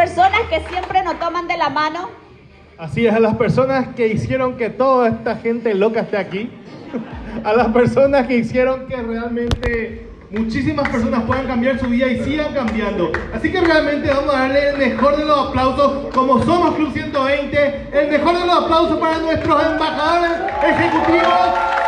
personas que siempre nos toman de la mano. Así es, a las personas que hicieron que toda esta gente loca esté aquí. A las personas que hicieron que realmente muchísimas personas puedan cambiar su vida y sigan cambiando. Así que realmente vamos a darle el mejor de los aplausos, como somos Club 120, el mejor de los aplausos para nuestros embajadores ejecutivos.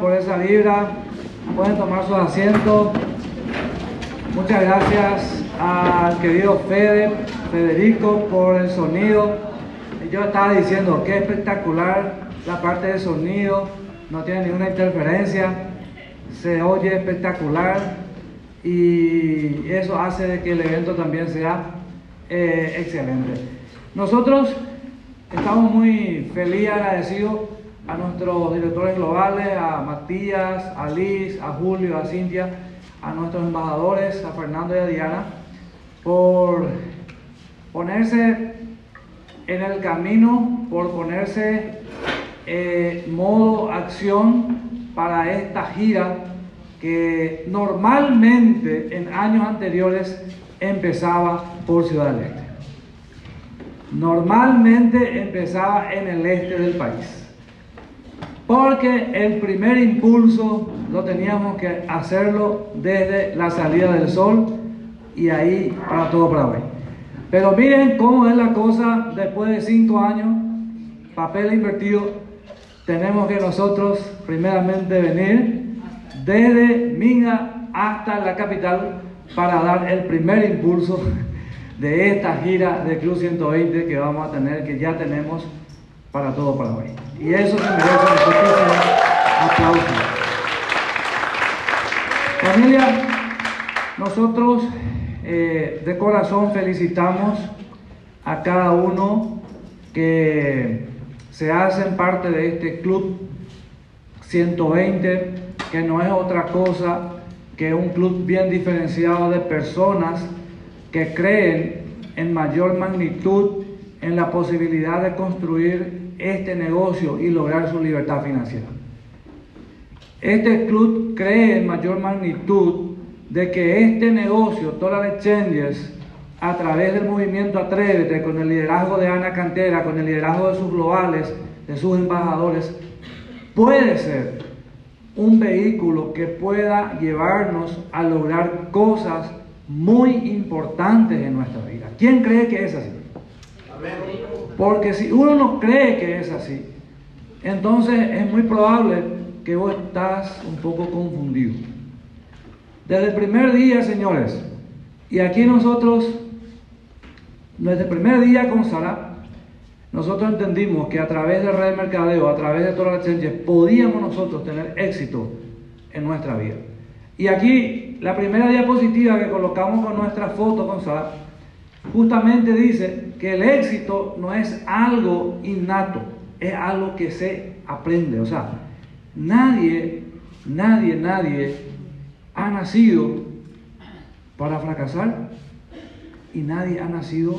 Por esa vibra. Pueden tomar sus asientos. Muchas gracias al querido Fede, Federico por el sonido. Yo estaba diciendo que espectacular la parte del sonido, no tiene ninguna interferencia, se oye espectacular y eso hace de que el evento también sea eh, excelente. Nosotros estamos muy felices y agradecidos a nuestros directores globales, a Matías, a Liz, a Julio, a Cintia, a nuestros embajadores, a Fernando y a Diana, por ponerse en el camino, por ponerse eh, modo acción para esta gira que normalmente en años anteriores empezaba por Ciudad del Este. Normalmente empezaba en el este del país. Porque el primer impulso lo teníamos que hacerlo desde la salida del sol y ahí para todo Paraguay. Pero miren cómo es la cosa después de cinco años, papel invertido, tenemos que nosotros primeramente venir desde Minga hasta la capital para dar el primer impulso de esta gira de Club 120 que vamos a tener, que ya tenemos para todo Paraguay. Y eso se merece muchísimo aplauso. Familia, nosotros eh, de corazón felicitamos a cada uno que se hacen parte de este club 120, que no es otra cosa que un club bien diferenciado de personas que creen en mayor magnitud en la posibilidad de construir este negocio y lograr su libertad financiera. Este club cree en mayor magnitud de que este negocio, Total Exchanges, a través del movimiento Atrévete, con el liderazgo de Ana Cantera, con el liderazgo de sus globales, de sus embajadores, puede ser un vehículo que pueda llevarnos a lograr cosas muy importantes en nuestra vida. ¿Quién cree que es así? Porque si uno no cree que es así, entonces es muy probable que vos estás un poco confundido. Desde el primer día, señores, y aquí nosotros, desde el primer día con Sara, nosotros entendimos que a través de red de mercadeo, a través de todas las exchanges, podíamos nosotros tener éxito en nuestra vida. Y aquí, la primera diapositiva que colocamos con nuestra foto con Sara, justamente dice que el éxito no es algo innato, es algo que se aprende. O sea, nadie, nadie, nadie ha nacido para fracasar y nadie ha nacido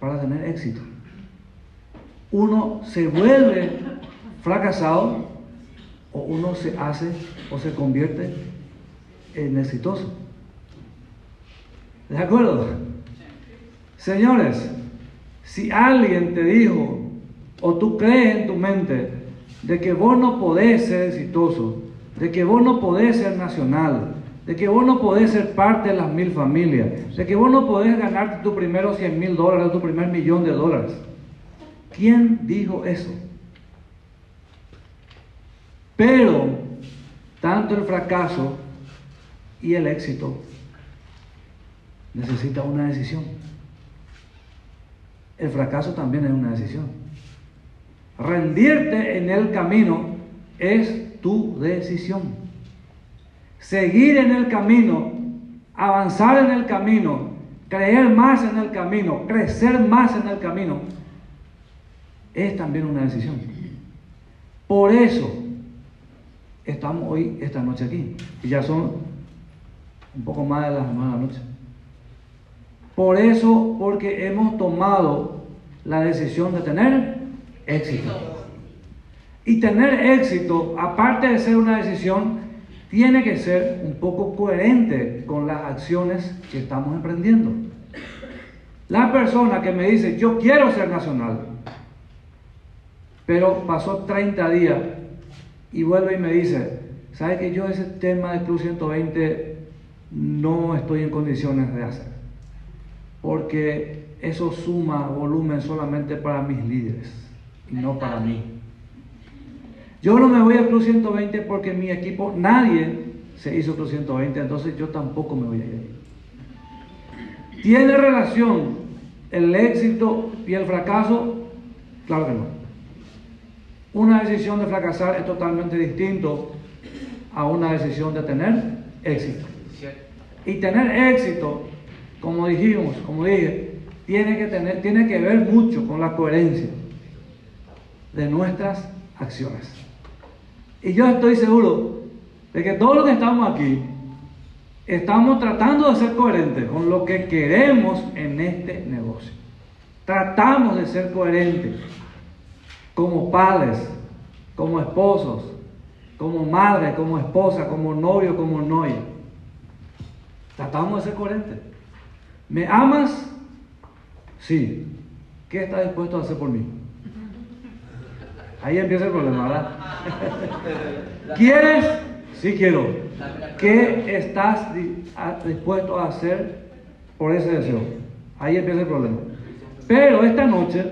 para tener éxito. Uno se vuelve fracasado o uno se hace o se convierte en exitoso. ¿De acuerdo? Señores, si alguien te dijo o tú crees en tu mente de que vos no podés ser exitoso, de que vos no podés ser nacional, de que vos no podés ser parte de las mil familias, de que vos no podés ganarte tu primero 100 mil dólares, tu primer millón de dólares. ¿Quién dijo eso? Pero tanto el fracaso y el éxito necesita una decisión. El fracaso también es una decisión. Rendirte en el camino es tu decisión. Seguir en el camino, avanzar en el camino, creer más en el camino, crecer más en el camino, es también una decisión. Por eso estamos hoy, esta noche aquí. Y ya son un poco más de las 9 de la noche. Por eso, porque hemos tomado la decisión de tener éxito. Y tener éxito, aparte de ser una decisión, tiene que ser un poco coherente con las acciones que estamos emprendiendo. La persona que me dice, yo quiero ser nacional, pero pasó 30 días y vuelve y me dice, ¿sabe que yo ese tema de Club 120 no estoy en condiciones de hacer? Porque eso suma volumen solamente para mis líderes y no para mí. Yo no me voy a Club 120 porque mi equipo, nadie se hizo Club 120, entonces yo tampoco me voy a ir. ¿Tiene relación el éxito y el fracaso? Claro que no. Una decisión de fracasar es totalmente distinto a una decisión de tener éxito. Y tener éxito, como dijimos, como dije, tiene que, tener, tiene que ver mucho con la coherencia de nuestras acciones. Y yo estoy seguro de que todos los que estamos aquí estamos tratando de ser coherentes con lo que queremos en este negocio. Tratamos de ser coherentes como padres, como esposos, como madre, como esposa, como novio, como novia. Tratamos de ser coherentes. ¿Me amas? Sí. ¿Qué estás dispuesto a hacer por mí? Ahí empieza el problema, ¿verdad? ¿Quieres? Sí quiero. ¿Qué estás dispuesto a hacer por ese deseo? Ahí empieza el problema. Pero esta noche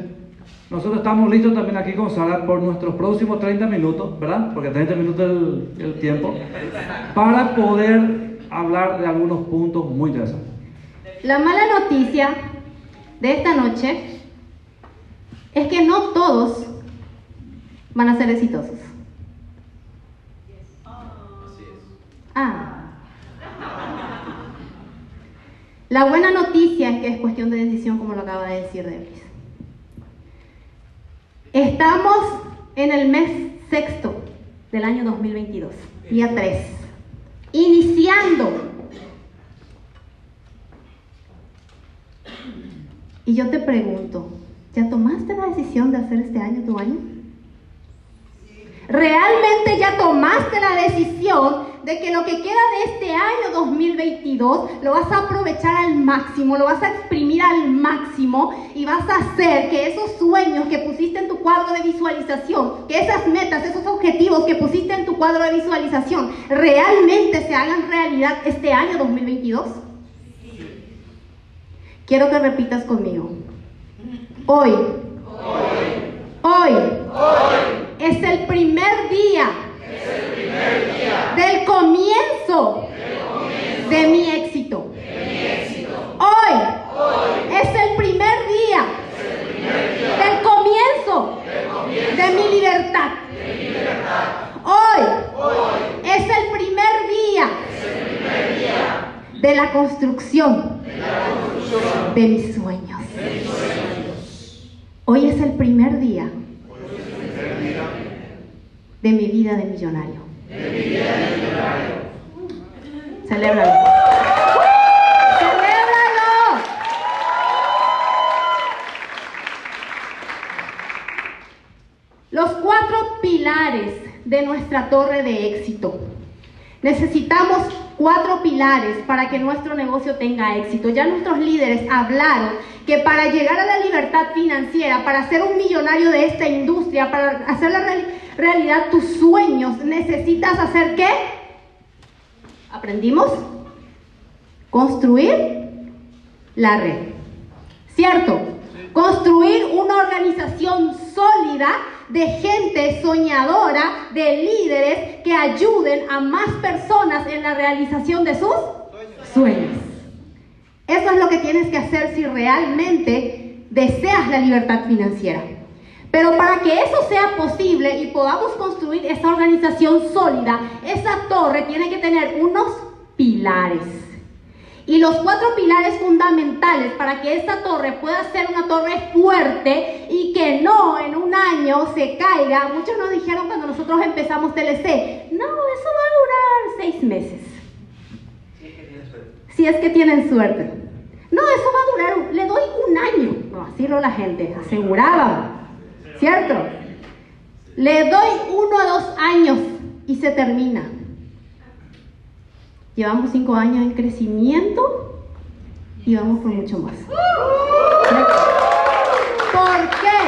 nosotros estamos listos también aquí con Sara por nuestros próximos 30 minutos, ¿verdad? Porque 30 minutos es el, tiempo, para poder hablar de algunos puntos muy interesantes. La mala noticia de esta noche es que no todos van a ser exitosos. Ah. La buena noticia es que es cuestión de decisión, como lo acaba de decir Debris. Estamos en el mes sexto del año 2022, día 3, iniciando. Y yo te pregunto, ¿ya tomaste la decisión de hacer este año tu año? ¿Realmente ya tomaste la decisión de que lo que queda de este año 2022 lo vas a aprovechar al máximo, lo vas a exprimir al máximo y vas a hacer que esos sueños que pusiste en tu cuadro de visualización, que esas metas, esos objetivos que pusiste en tu cuadro de visualización realmente se hagan realidad este año 2022? Quiero que repitas conmigo. Hoy. Hoy. Es el primer día. Del comienzo. De mi éxito. Hoy. Es el primer día. Del comienzo. De mi libertad. Hoy. Es el primer día. De la construcción. De mis sueños. Hoy es el primer día de mi vida de millonario. Celébralo. Celébralo. Los cuatro pilares de nuestra torre de éxito. Necesitamos cuatro pilares para que nuestro negocio tenga éxito. Ya nuestros líderes hablaron que para llegar a la libertad financiera, para ser un millonario de esta industria, para hacer la real- realidad tus sueños, necesitas hacer qué? ¿Aprendimos? Construir la red. ¿Cierto? Construir una organización sólida de gente soñadora, de líderes que ayuden a más personas en la realización de sus sueños. Eso es lo que tienes que hacer si realmente deseas la libertad financiera. Pero para que eso sea posible y podamos construir esa organización sólida, esa torre tiene que tener unos pilares. Y los cuatro pilares fundamentales para que esta torre pueda ser una torre fuerte y que no en un año se caiga. Muchos nos dijeron cuando nosotros empezamos TLC, no, eso va a durar seis meses. Si es que tienen suerte. No, eso va a durar, le doy un año. No, así no la gente, aseguraban. ¿Cierto? Le doy uno o dos años y se termina. Llevamos cinco años en crecimiento y vamos por mucho más. ¿Por qué?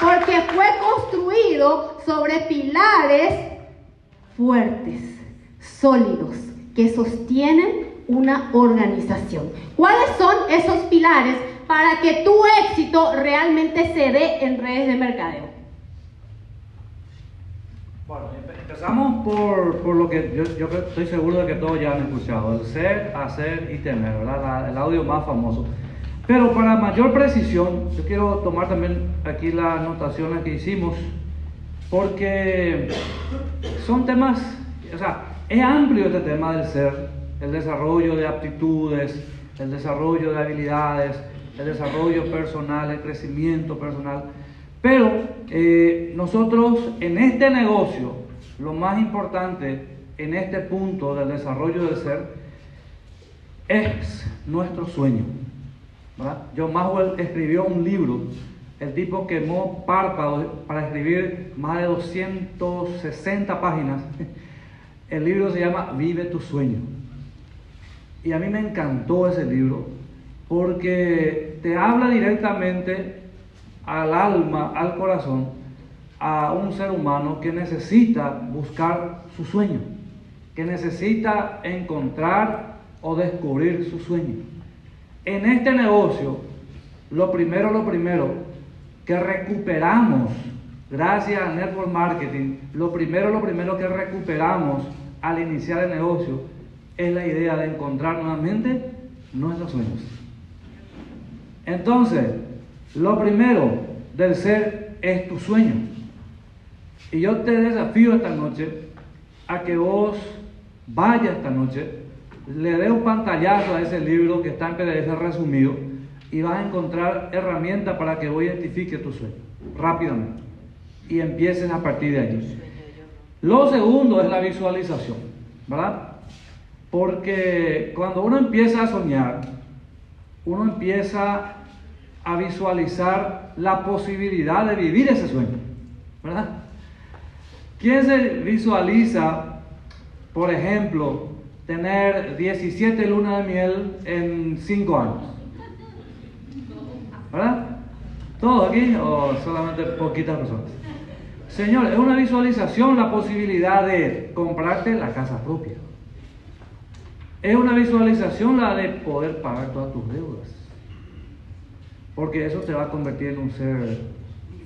Porque fue construido sobre pilares fuertes, sólidos, que sostienen una organización. ¿Cuáles son esos pilares para que tu éxito realmente se dé en redes de mercadeo? Bueno, empezamos por, por lo que yo, estoy seguro de que todos ya han escuchado, el ser, hacer y tener, ¿verdad? El audio más famoso. Pero para mayor precisión, yo quiero tomar también aquí las anotaciones que hicimos, porque son temas, o sea, es amplio este tema del ser, el desarrollo de aptitudes, el desarrollo de habilidades, el desarrollo personal, el crecimiento personal. Pero eh, nosotros en este negocio, lo más importante en este punto del desarrollo del ser es nuestro sueño. John Maxwell escribió un libro, el tipo quemó párpados para escribir más de 260 páginas. El libro se llama Vive tu sueño. Y a mí me encantó ese libro porque te habla directamente al alma, al corazón, a un ser humano que necesita buscar su sueño, que necesita encontrar o descubrir su sueño. En este negocio, lo primero, lo primero que recuperamos, gracias al network marketing, lo primero, lo primero que recuperamos al iniciar el negocio es la idea de encontrar nuevamente nuestros sueños. Entonces, lo primero del ser es tu sueño. Y yo te desafío esta noche a que vos vayas esta noche, le dé un pantallazo a ese libro que está en PDF resumido y vas a encontrar herramientas para que vos identifiques tu sueño rápidamente y empieces a partir de allí. Lo segundo es la visualización, ¿verdad? Porque cuando uno empieza a soñar, uno empieza a visualizar la posibilidad de vivir ese sueño, ¿verdad? ¿Quién se visualiza, por ejemplo, tener 17 lunas de miel en 5 años? ¿Verdad? ¿Todo aquí o solamente poquitas personas? Señor, es una visualización la posibilidad de comprarte la casa propia. Es una visualización la de poder pagar todas tus deudas. Porque eso te va a convertir en un ser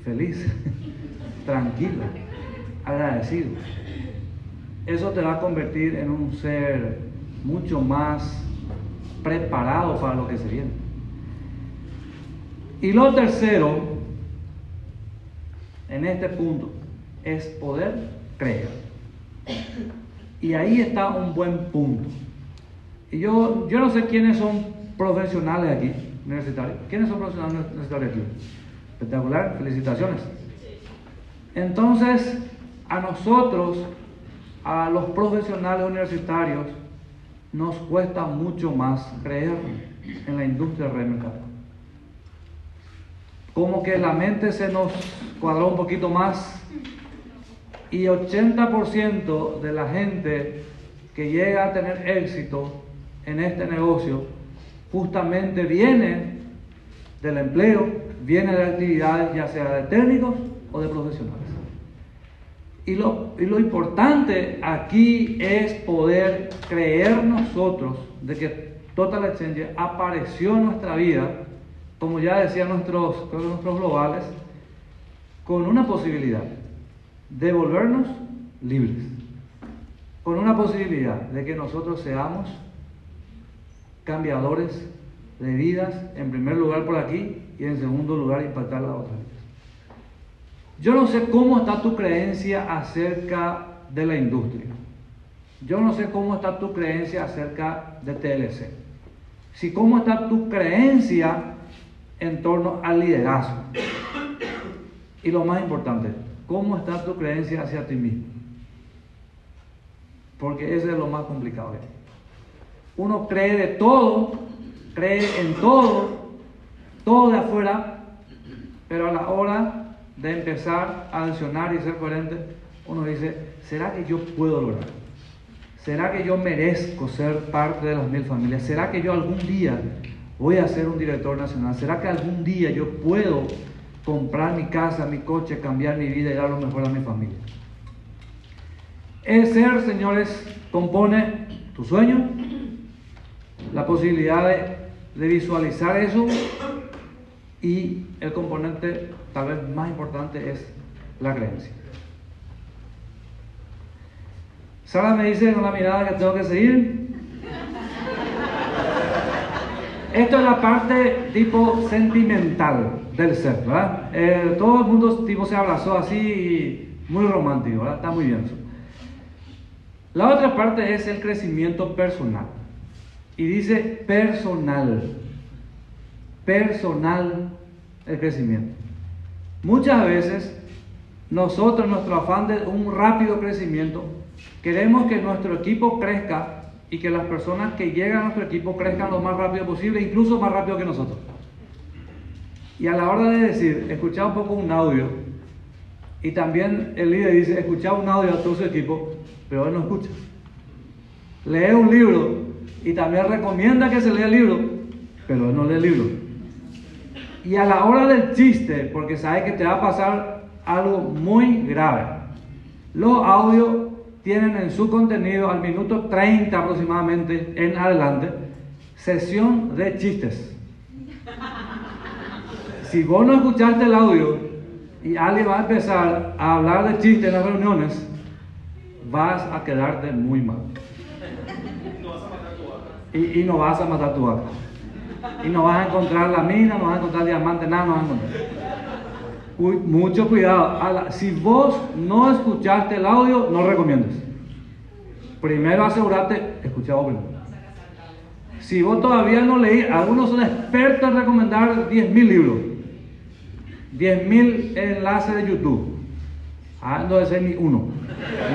feliz, tranquilo, agradecido. Eso te va a convertir en un ser mucho más preparado para lo que se viene. Y lo tercero, en este punto, es poder creer. Y ahí está un buen punto. Y yo, yo no sé quiénes son profesionales aquí, universitarios. ¿Quiénes son profesionales universitarios aquí? Espectacular, felicitaciones. Entonces, a nosotros, a los profesionales universitarios, nos cuesta mucho más creer en la industria del. Como que la mente se nos cuadró un poquito más y 80% de la gente que llega a tener éxito en este negocio justamente viene del empleo, viene de actividades ya sea de técnicos o de profesionales. Y lo, importante aquí es poder creer nosotros de que Total Exchange apareció en nuestra vida, como ya decían nuestros, nuestros globales, con una posibilidad de volvernos libres, con una posibilidad de que nosotros seamos cambiadores de vidas, en primer lugar por aquí y en segundo lugar impactar a otras vidas. Yo no sé cómo está tu creencia acerca de la industria. Yo no sé cómo está tu creencia acerca de TLC. Si cómo está tu creencia en torno al liderazgo. Y lo más importante, cómo está tu creencia hacia ti mismo. Porque eso es lo más complicado. Uno cree de todo, cree en todo, todo de afuera, pero a la hora de empezar a accionar y ser coherente, uno dice, ¿será que yo puedo lograr? ¿Será que yo merezco ser parte de las mil familias? ¿Será que yo algún día voy a ser un director nacional? ¿Será que algún día yo puedo comprar mi casa, mi coche, cambiar mi vida y dar lo mejor a mi familia? El ser, señores, compone tu sueño, la posibilidad de, de visualizar eso y el componente tal vez más importante es la creencia. Sara me dice con la mirada que tengo que seguir. Esto es la parte tipo sentimental del ser, ¿verdad? Eh, todo el mundo tipo se abrazó así, muy romántico, ¿verdad? Está muy bien eso. La otra parte es el crecimiento personal. Y dice personal. Personal el crecimiento. Muchas veces nosotros, nuestro afán de un rápido crecimiento, queremos que nuestro equipo crezca y que las personas que llegan a nuestro equipo crezcan lo más rápido posible, incluso más rápido que nosotros. Y a la hora de decir, escuchar un poco un audio, y también el líder dice, escuchar un audio a todo su equipo, pero él no escucha. Lee un libro y también recomienda que se lea el libro, pero él no lee el libro. Y a la hora del chiste, porque sabe que te va a pasar algo muy grave, los audios tienen en su contenido al minuto 30 aproximadamente en adelante sesión de chistes. Si vos no escuchaste el audio y alguien va a empezar a hablar de chistes en las reuniones, vas a quedarte muy mal. Y, y no vas a matar tu vaca. Y no vas a encontrar la mina, no vas a encontrar diamante, nada, no vas a encontrar. Mucho cuidado. Si vos no escuchaste el audio, no recomiendes. Primero asegúrate, escuchado primero. Si vos todavía no leí, algunos son expertos en recomendar 10.000 libros, 10.000 enlaces de YouTube. Ah, no ser ni uno.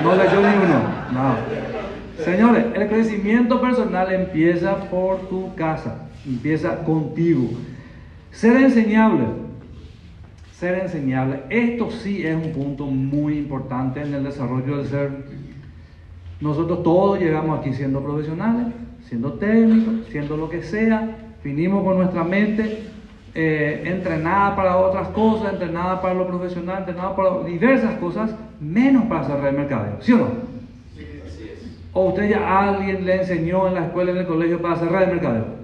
No leyó ni uno. No. Señores, el crecimiento personal empieza por tu casa, empieza contigo. Ser enseñable, ser enseñable. Esto sí es un punto muy importante en el desarrollo del ser. Nosotros todos llegamos aquí siendo profesionales, siendo técnicos, siendo lo que sea. Vinimos con nuestra mente eh, entrenada para otras cosas, entrenada para lo profesional, entrenada para diversas cosas, menos para hacer red mercadeo. ¿Sí o no? ¿O usted ya alguien le enseñó en la escuela, en el colegio para hacer red mercadeo?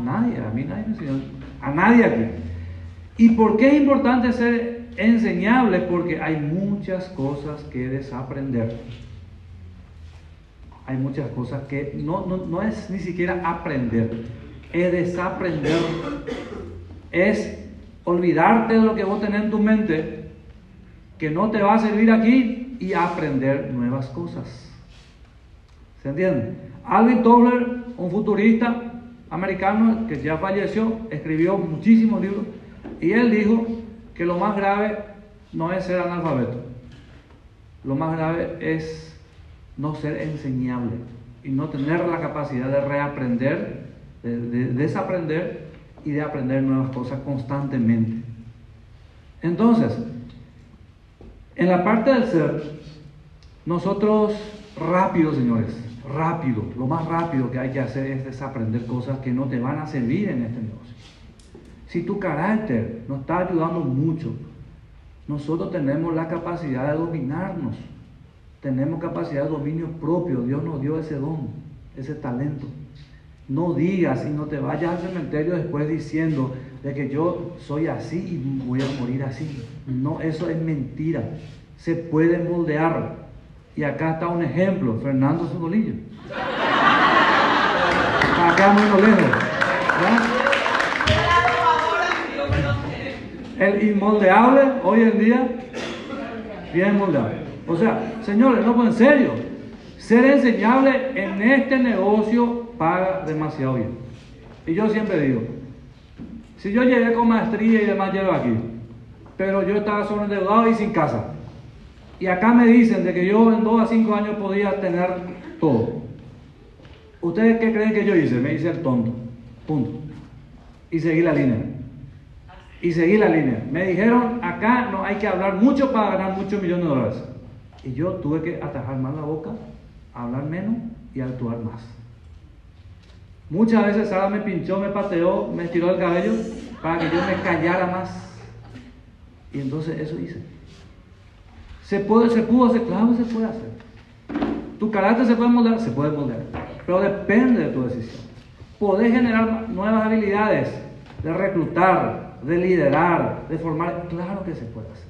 Nadie, a mí nadie me enseñó. a nadie aquí. ¿Y por qué es importante ser enseñable? Porque hay muchas cosas que desaprender. Hay muchas cosas que no, no, no es ni siquiera aprender, es desaprender. Es olvidarte de lo que vos tenés en tu mente, que no te va a servir aquí, y aprender nuevas cosas. ¿Se entiende? Alvin Tobler, un futurista americano que ya falleció, escribió muchísimos libros y él dijo que lo más grave no es ser analfabeto, lo más grave es no ser enseñable y no tener la capacidad de reaprender, de, de desaprender y de aprender nuevas cosas constantemente. Entonces, en la parte del ser, nosotros rápido, señores, rápido, lo más rápido que hay que hacer es desaprender cosas que no te van a servir en este negocio. Si tu carácter nos está ayudando mucho, nosotros tenemos la capacidad de dominarnos, tenemos capacidad de dominio propio, Dios nos dio ese don, ese talento. No digas y no te vayas al cementerio después diciendo de que yo soy así y voy a morir así. No, eso es mentira. Se puede moldear. Y acá está un ejemplo, Fernando Zugolillo. Acá muy lejos. El inmoldeable hoy en día, bien moldeable. O sea, señores, no, pues en serio, ser enseñable en este negocio paga demasiado bien. Y yo siempre digo, si yo llegué con maestría y demás llego aquí, pero yo estaba sobreendeudado y sin casa, y acá me dicen de que yo en 2 a 5 años podía tener todo. ¿Ustedes qué creen que yo hice? Me hice el tonto. Punto. Y seguí la línea. Y seguí la línea. Me dijeron, acá no hay que hablar mucho para ganar muchos millones de dólares. Y yo tuve que atajar más la boca, hablar menos y actuar más. Muchas veces Sara me pinchó, me pateó, me estiró el cabello para que yo me callara más. Y entonces eso hice. Se, puede, se pudo hacer, claro se puede hacer. Tu carácter se puede moldear, se puede moldear. Pero depende de tu decisión. Podés generar nuevas habilidades de reclutar, de liderar, de formar. Claro que se puede hacer.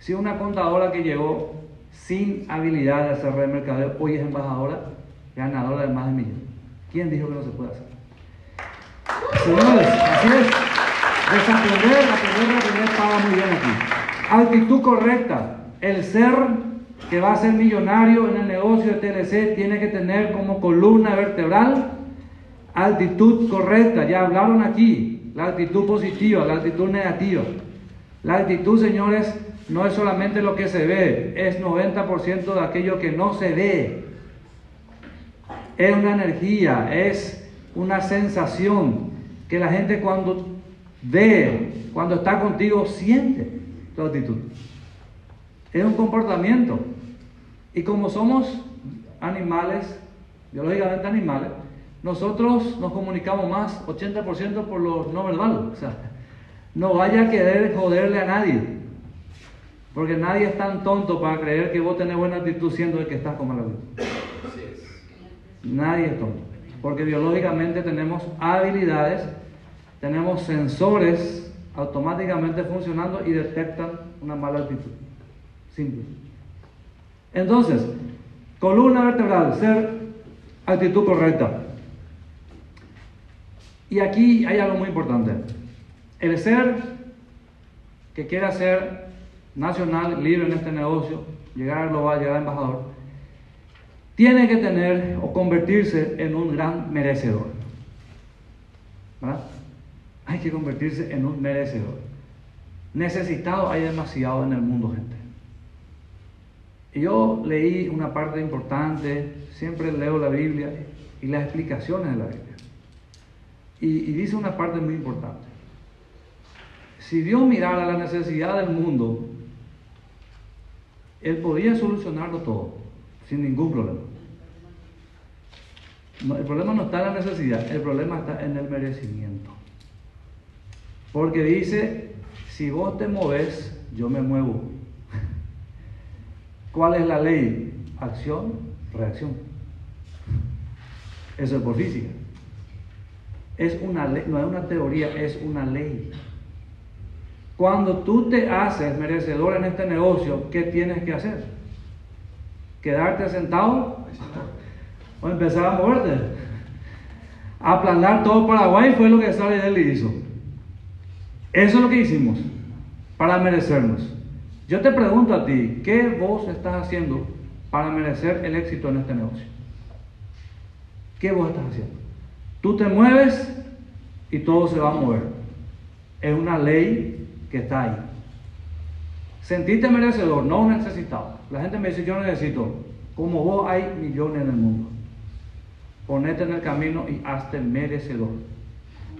Si una contadora que llegó sin habilidad de hacer red mercadeo hoy es embajadora, ganadora de más de millón. ¿Quién dijo que no se puede hacer? Señores, así es. Desaprender, aprender, aprender paga muy bien aquí. Actitud correcta. El ser que va a ser millonario en el negocio de TLC tiene que tener como columna vertebral actitud correcta. Ya hablaron aquí. La actitud positiva, la actitud negativa. La actitud, señores, no es solamente lo que se ve, es 90% de aquello que no se ve. Es una energía, es una sensación que la gente cuando ve, cuando está contigo, siente tu actitud. Es un comportamiento. Y como somos animales, biológicamente animales, nosotros nos comunicamos más 80% por lo no verbal. O sea, no vaya a querer joderle a nadie. Porque nadie es tan tonto para creer que vos tenés buena actitud siendo el que estás con mala actitud. Nadie es tonto. Porque biológicamente tenemos habilidades, tenemos sensores automáticamente funcionando y detectan una mala actitud. Simple. Entonces, columna vertebral, ser actitud correcta. Y aquí hay algo muy importante. El ser que quiera ser nacional, libre en este negocio, llegar a global, llegar a embajador, tiene que tener o convertirse en un gran merecedor. ¿Verdad? Hay que convertirse en un merecedor. Necesitado hay demasiado en el mundo, gente. Yo leí una parte importante, siempre leo la Biblia y las explicaciones de la Biblia. Y, y dice una parte muy importante. Si Dios mirara la necesidad del mundo, Él podía solucionarlo todo, sin ningún problema. No, el problema no está en la necesidad, el problema está en el merecimiento. Porque dice, si vos te moves, yo me muevo. ¿Cuál es la ley? Acción, reacción. Eso es por física. Es una ley, no es una teoría, es una ley. Cuando tú te haces merecedor en este negocio, ¿qué tienes que hacer? ¿Quedarte sentado? O empezar a moverte. Aplanar todo Paraguay fue lo que Sara y él hizo. Eso es lo que hicimos para merecernos. Yo te pregunto a ti, ¿qué vos estás haciendo para merecer el éxito en este negocio? ¿Qué vos estás haciendo? Tú te mueves y todo se va a mover. Es una ley que está ahí. Sentiste merecedor, no necesitado. La gente me dice, yo necesito. Como vos hay millones en el mundo. Ponete en el camino y hazte merecedor.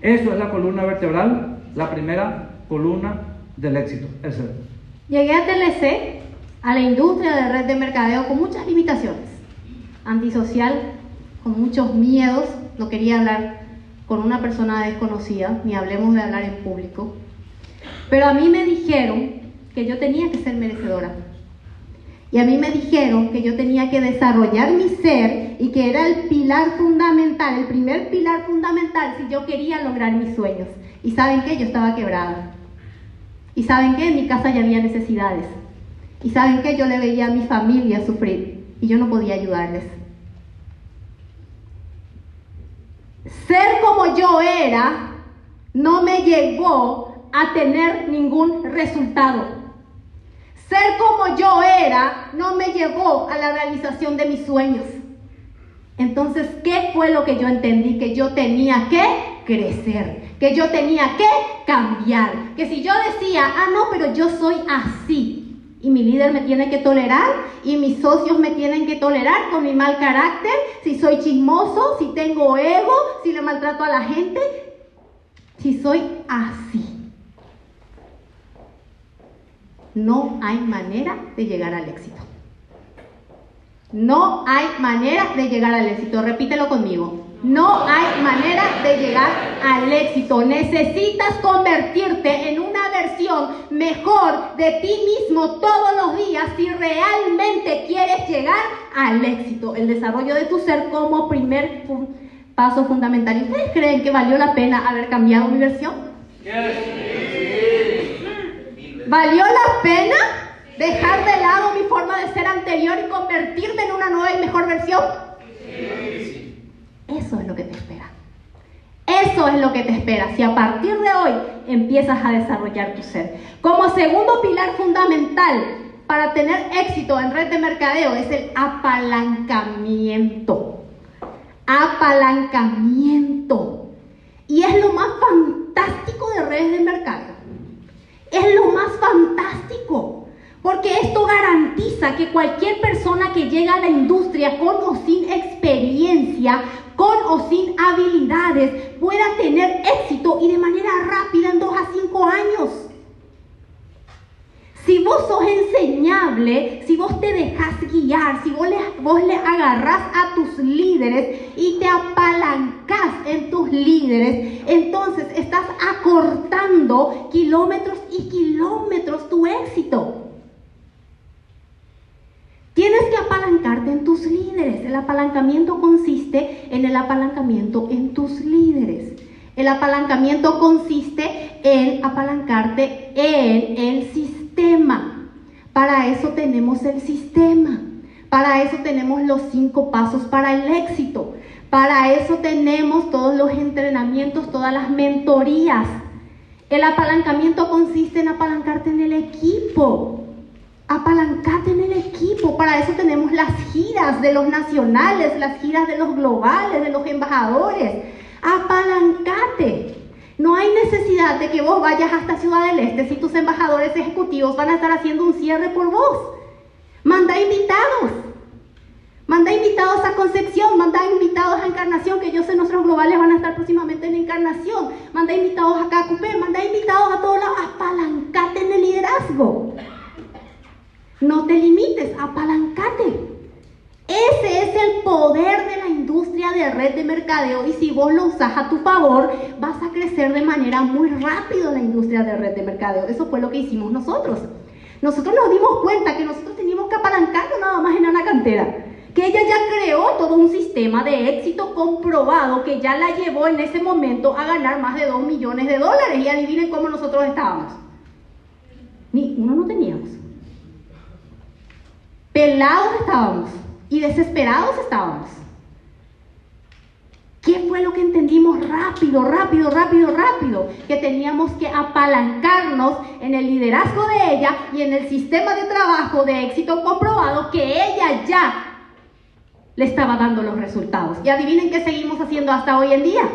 Eso es la columna vertebral, la primera columna del éxito. Ese. Llegué a TLC, a la industria de red de mercadeo, con muchas limitaciones. Antisocial, con muchos miedos, no quería hablar con una persona desconocida, ni hablemos de hablar en público. Pero a mí me dijeron que yo tenía que ser merecedora. Y a mí me dijeron que yo tenía que desarrollar mi ser y que era el pilar fundamental, el primer pilar fundamental si yo quería lograr mis sueños. Y saben qué, yo estaba quebrada. Y saben qué, en mi casa ya había necesidades. Y saben qué, yo le veía a mi familia sufrir y yo no podía ayudarles. Ser como yo era no me llevó a tener ningún resultado. Ser como yo era no me llevó a la realización de mis sueños. Entonces, ¿qué fue lo que yo entendí? Que yo tenía que crecer, que yo tenía que cambiar, que si yo decía, ah, no, pero yo soy así, y mi líder me tiene que tolerar, y mis socios me tienen que tolerar con mi mal carácter, si soy chismoso, si tengo ego, si le maltrato a la gente, si soy así. No hay manera de llegar al éxito. No hay manera de llegar al éxito. Repítelo conmigo. No hay manera de llegar al éxito. Necesitas convertirte en una versión mejor de ti mismo todos los días si realmente quieres llegar al éxito. El desarrollo de tu ser como primer paso fundamental. ¿Y ustedes creen que valió la pena haber cambiado mi versión? ¿Valió la pena dejar de lado mi forma de ser anterior y convertirme en una nueva y mejor versión? Eso es lo que te espera. Eso es lo que te espera si a partir de hoy empiezas a desarrollar tu ser. Como segundo pilar fundamental para tener éxito en red de mercadeo es el apalancamiento. Apalancamiento. Y es lo más fantástico de redes de mercadeo. Es lo más fantástico. Porque esto garantiza que cualquier persona que llega a la industria con o sin experiencia, con o sin habilidades, pueda tener éxito y de manera rápida en dos a cinco años. Si vos sos enseñable, si vos te dejas guiar, si vos le, vos le agarrás a tus líderes y te apalancás en tus líderes, entonces estás acortando kilómetros y kilómetros tu éxito. Tienes que apalancarte en tus líderes. El apalancamiento consiste en el apalancamiento en tus líderes. El apalancamiento consiste en apalancarte en el sistema. Para eso tenemos el sistema. Para eso tenemos los cinco pasos para el éxito. Para eso tenemos todos los entrenamientos, todas las mentorías. El apalancamiento consiste en apalancarte en el equipo. Apalancate en el equipo. Para eso tenemos las giras de los nacionales, las giras de los globales, de los embajadores. Apalancate. No hay necesidad de que vos vayas hasta Ciudad del Este si tus embajadores ejecutivos van a estar haciendo un cierre por vos. Manda invitados. Manda invitados a Concepción, manda invitados a Encarnación, que yo sé nuestros globales van a estar próximamente en Encarnación. Manda invitados a Cacupé, manda invitados a todos lados. Apalancate en el liderazgo. No te limites, apalancate. Ese es el poder de la industria de red de mercadeo y si vos lo usas a tu favor, vas a crecer de manera muy rápido la industria de red de mercadeo. Eso fue lo que hicimos nosotros. Nosotros nos dimos cuenta que nosotros teníamos que apalancarnos nada más en una cantera. que ella ya creó todo un sistema de éxito comprobado que ya la llevó en ese momento a ganar más de 2 millones de dólares. Y adivinen cómo nosotros estábamos. Ni uno no teníamos. Pelados estábamos y desesperados estábamos. ¿Qué fue lo que entendimos rápido, rápido, rápido, rápido? Que teníamos que apalancarnos en el liderazgo de ella y en el sistema de trabajo de éxito comprobado que ella ya le estaba dando los resultados. Y adivinen qué seguimos haciendo hasta hoy en día.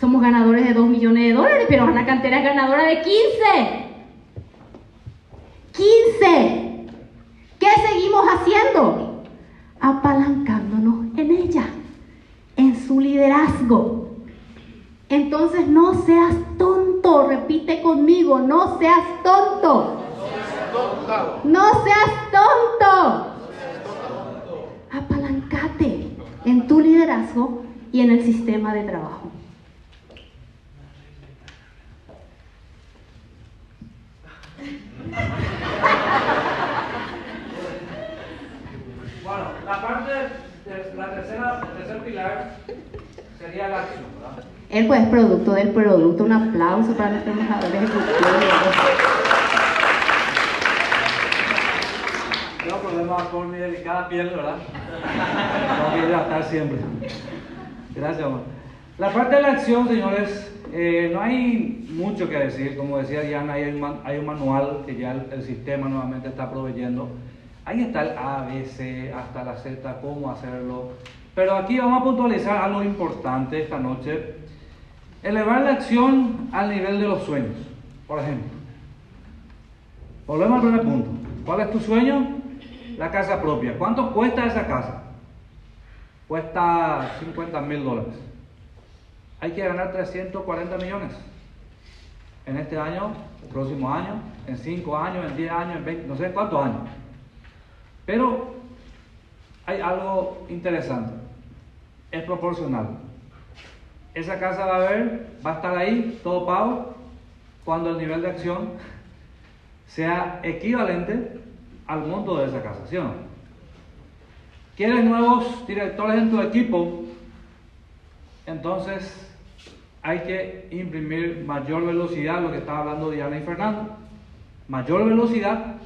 Somos ganadores de 2 millones de dólares, pero Ana Cantera es ganadora de 15. 15. ¿Qué seguimos haciendo? Apalancándonos en ella, en su liderazgo. Entonces no seas tonto, repite conmigo, no seas tonto. No seas tonto. Apalancate en tu liderazgo y en el sistema de trabajo. Bueno, la parte de la tercera, el tercer pilar sería la acción, Él pues es producto del producto. Un aplauso para nuestro embajador ejecutivo. Tengo problemas con mi delicada piel, ¿verdad? Tengo que hidratar siempre. Gracias, amor. La parte de la acción, señores, eh, no hay mucho que decir. Como decía Diana, hay un, man- hay un manual que ya el, el sistema nuevamente está proveyendo. Ahí está el A, B, C, hasta la Z, cómo hacerlo. Pero aquí vamos a puntualizar algo importante esta noche. Elevar la acción al nivel de los sueños. Por ejemplo, volvemos al primer punto. ¿Cuál es tu sueño? La casa propia. ¿Cuánto cuesta esa casa? Cuesta 50 mil dólares. Hay que ganar 340 millones. En este año, próximo año, en 5 años, en 10 años, en 20, no sé cuántos años. Pero hay algo interesante. Es proporcional. Esa casa va a haber, va a estar ahí, todo pago, cuando el nivel de acción sea equivalente al monto de esa casa, ¿sí? ¿Quieres nuevos directores en tu equipo? Entonces hay que imprimir mayor velocidad, lo que estaba hablando Diana y Fernando. Mayor velocidad,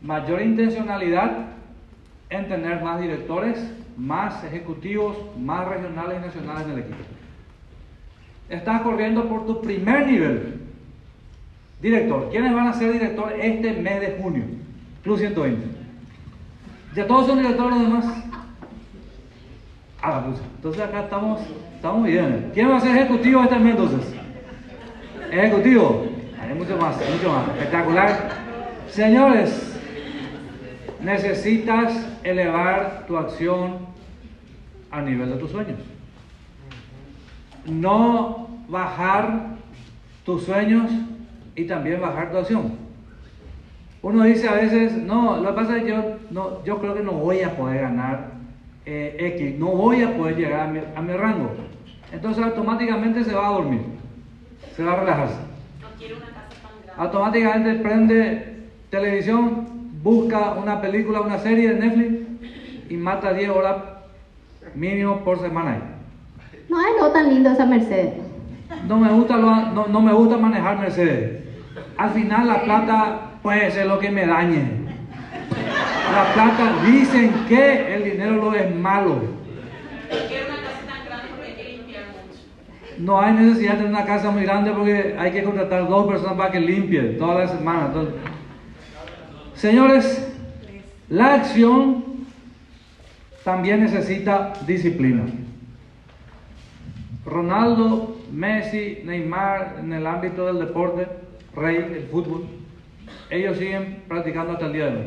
mayor intencionalidad en tener más directores, más ejecutivos, más regionales y nacionales en el equipo. Estás corriendo por tu primer nivel. Director, ¿quiénes van a ser directores este mes de junio? Plus 120. ¿Ya todos son directores los demás? Ah, pues, entonces acá estamos, estamos bien. ¿Quién va a ser ejecutivo este mes entonces? Ejecutivo. Hay mucho más, mucho más. Espectacular. Señores, necesitas elevar tu acción a nivel de tus sueños. No bajar tus sueños y también bajar tu acción. Uno dice a veces, no, lo que pasa es que yo, no, yo creo que no voy a poder ganar eh, X, no voy a poder llegar a mi, a mi rango. Entonces automáticamente se va a dormir, se va a relajarse. Automáticamente prende televisión, busca una película, una serie de Netflix y mata 10 horas mínimo por semana ahí. No es no tan lindo esa Mercedes. No me gusta, lo- no, no me gusta manejar Mercedes. Al final la plata puede ser lo que me dañe. La plata dicen que el dinero lo es malo. No hay necesidad de tener una casa muy grande porque hay que contratar dos personas para que limpien toda la semana. Entonces, señores, la acción también necesita disciplina. Ronaldo, Messi, Neymar en el ámbito del deporte, rey, el fútbol, ellos siguen practicando hasta el día de hoy.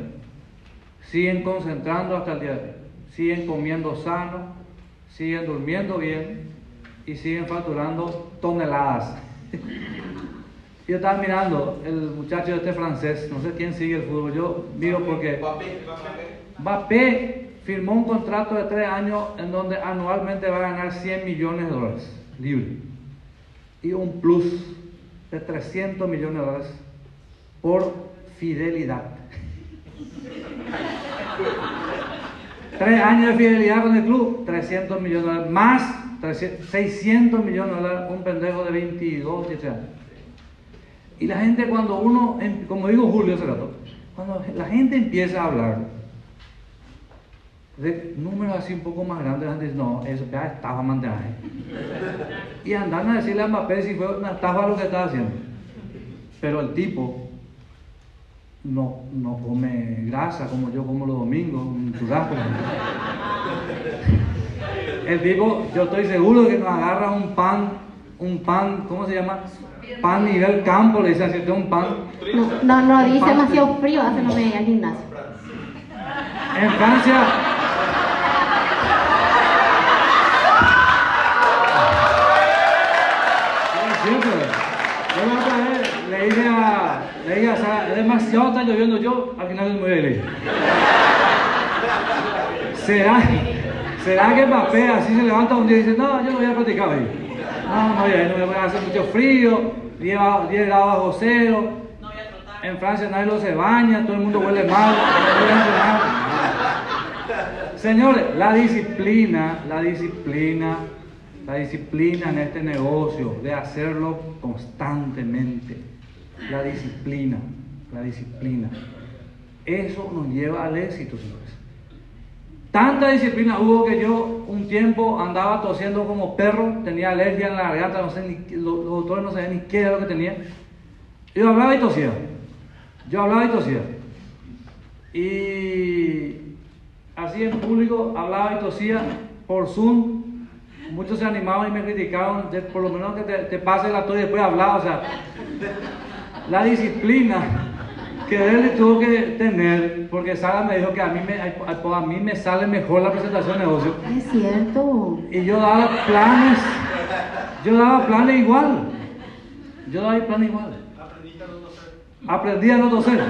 Siguen concentrando hasta el día de hoy. Siguen comiendo sano, siguen durmiendo bien y siguen facturando toneladas. Yo estaba mirando el muchacho este francés, no sé quién sigue el fútbol, yo miro porque Mbappé firmó un contrato de tres años en donde anualmente va a ganar 100 millones de dólares libre y un plus de 300 millones de dólares por fidelidad. Tres años de fidelidad con el club, 300 millones de dólares. Más 300 600 millones de dólares, un pendejo de 22, 18 años. Y la gente cuando uno, em- como digo Julio hace rato, cuando la gente empieza a hablar de números así un poco más grandes, antes no, eso ya estaba manejando. Y andan a decirle a Mbappé si fue una estafa lo que estaba haciendo. Pero el tipo no, no come grasa como yo como los domingos, un churrasco. El tipo, yo estoy seguro que nos agarra un pan, un pan, ¿cómo se llama? Pan nivel campo, le dice así, este es un pan. No, no, dice demasiado frío, hace no me al gimnasio. En Francia. Cierto. Yo le dije a, le dije a Sara, es demasiado está lloviendo yo, al final me voy. ¿Será, ¿Será que Mbappé así se levanta un día y dice, no, yo no voy a practicar hoy? No, no voy a ir, no voy a hacer mucho frío, 10 ba- 10 grados bajo cero. En Francia nadie lo se baña, todo el mundo huele mal. no voy a. Señores, la disciplina, la disciplina, la disciplina en este negocio, de hacerlo constantemente. La disciplina, la disciplina. Eso nos lleva al éxito, señores. Tanta disciplina hubo que yo un tiempo andaba tosiendo como perro, tenía alergia en la garganta, no sé ni, los, doctores no sabían ni qué era lo que tenía. Yo hablaba y tosía. Yo hablaba y tosía. Y así en público hablaba y tosía por Zoom. Muchos se animaban y me criticaban, por lo menos que te, te pase la tos y después hablaba. O sea, la disciplina que él tuvo que tener, porque Sara me dijo que a mí me, a, a mí me sale mejor la presentación de negocio. Es cierto. Y yo daba planes, yo daba planes igual. Yo daba planes igual. Aprendí a no toser.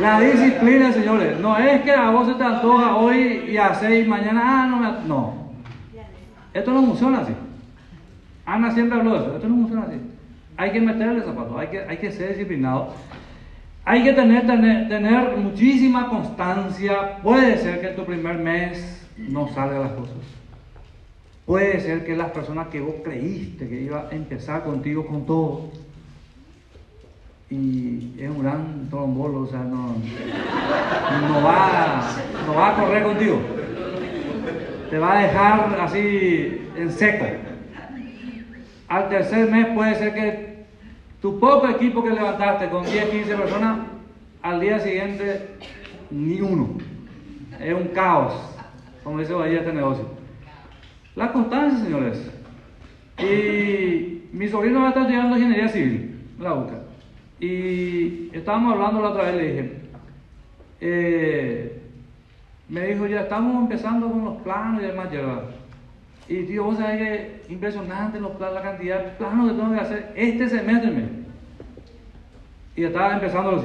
La disciplina, señores, no es que a vos se te antoja hoy y a seis mañana, ah, no me. No. Esto no funciona así. Ana siempre habló de eso. Esto no funciona así. Hay que meterle zapatos, hay que, hay que ser disciplinado. Hay que tener, tener, tener muchísima constancia. Puede ser que tu primer mes no salgan las cosas. Puede ser que las personas que vos creíste que iba a empezar contigo con todo, y es un gran trombolo, o sea, no, no, va, no va a correr contigo. Te va a dejar así en seco. Al tercer mes puede ser que tu poco equipo que levantaste con 10, 15 personas, al día siguiente ni uno. Es un caos, como dice Bahía este negocio. La constancia, señores. Y mi sobrino va a estar estudiando ingeniería civil, la UCA. Y estábamos hablando la otra vez, le dije, eh, me dijo, ya estamos empezando con los planos y demás, ya. Y tío, vos sabés que impresionante los planos, la cantidad de planos que tengo que hacer este semestre. me. Y estaba empezando los.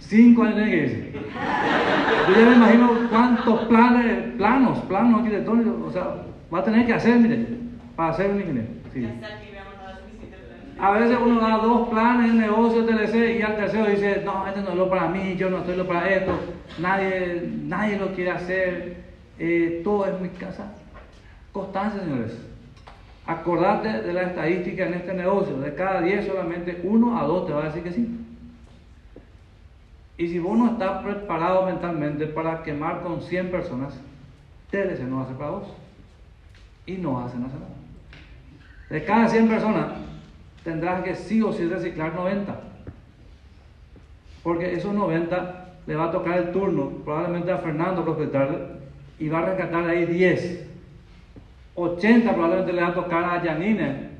Cinco años que irse. Yo ya me imagino cuántos planes, planos, planos arquitectónicos, o sea, va a tener que hacer, mire, para ser un ingeniero. Sí. A veces uno da dos planes en negocio TLC y al tercero dice, no, este no es lo para mí, yo no estoy lo para esto, nadie, nadie lo quiere hacer, eh, todo es muy casa. Constancia, señores. Acordate de la estadística en este negocio, de cada 10 solamente uno a dos te va a decir que sí. Y si vos no estás preparado mentalmente para quemar con 100 personas, TLC no ser para vos. Y no hacer nada. De cada 100 personas, tendrás que sí o sí reciclar 90. Porque esos 90 le va a tocar el turno, probablemente a Fernando prospectarle, y va a rescatar ahí 10. 80 probablemente le va a tocar a Yanine,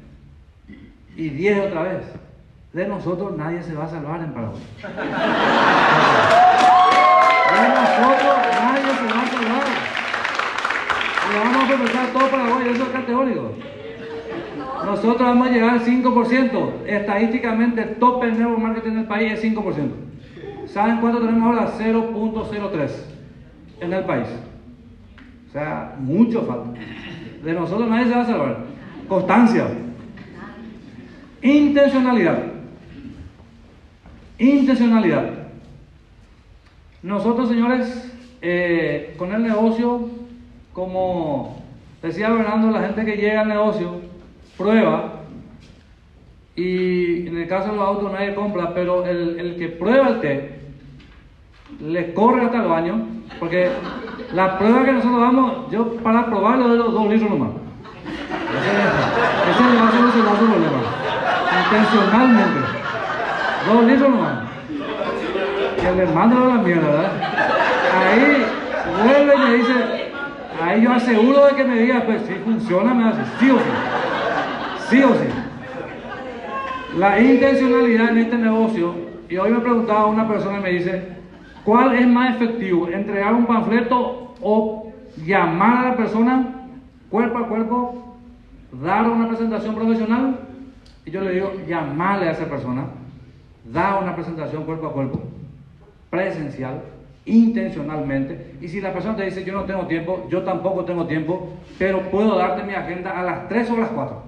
y 10 otra vez. De nosotros nadie se va a salvar en Paraguay. De nosotros nadie se va a salvar. Le vamos a prospectar todo Paraguay, eso es categórico. Nosotros vamos a llegar al 5%. Estadísticamente, el tope del nuevo marketing del país es 5%. ¿Saben cuánto tenemos ahora? 0.03 en el país. O sea, mucho falta. De nosotros nadie se va a salvar. Constancia. Intencionalidad. Intencionalidad. Nosotros, señores, eh, con el negocio, como decía Fernando, la gente que llega al negocio prueba y en el caso de los autos nadie compra, pero el, el que prueba el té le corre hasta el baño, porque la prueba que nosotros damos, yo para probarlo doy los dos litros nomás. Ese, le va a solucionar su problema, intencionalmente. Dos litros nomás. Que le mando a la mierda, ¿verdad? Ahí vuelve y me dice, ahí yo aseguro de que me diga, pues si funciona, me hace, sí o sí. Sí o sí. La intencionalidad en este negocio, y hoy me preguntaba una persona y me dice, ¿cuál es más efectivo? ¿Entregar un panfleto o llamar a la persona cuerpo a cuerpo, dar una presentación profesional? Y yo le digo, llamarle a esa persona, da una presentación cuerpo a cuerpo, presencial, intencionalmente. Y si la persona te dice, yo no tengo tiempo, yo tampoco tengo tiempo, pero puedo darte mi agenda a las 3 o las 4.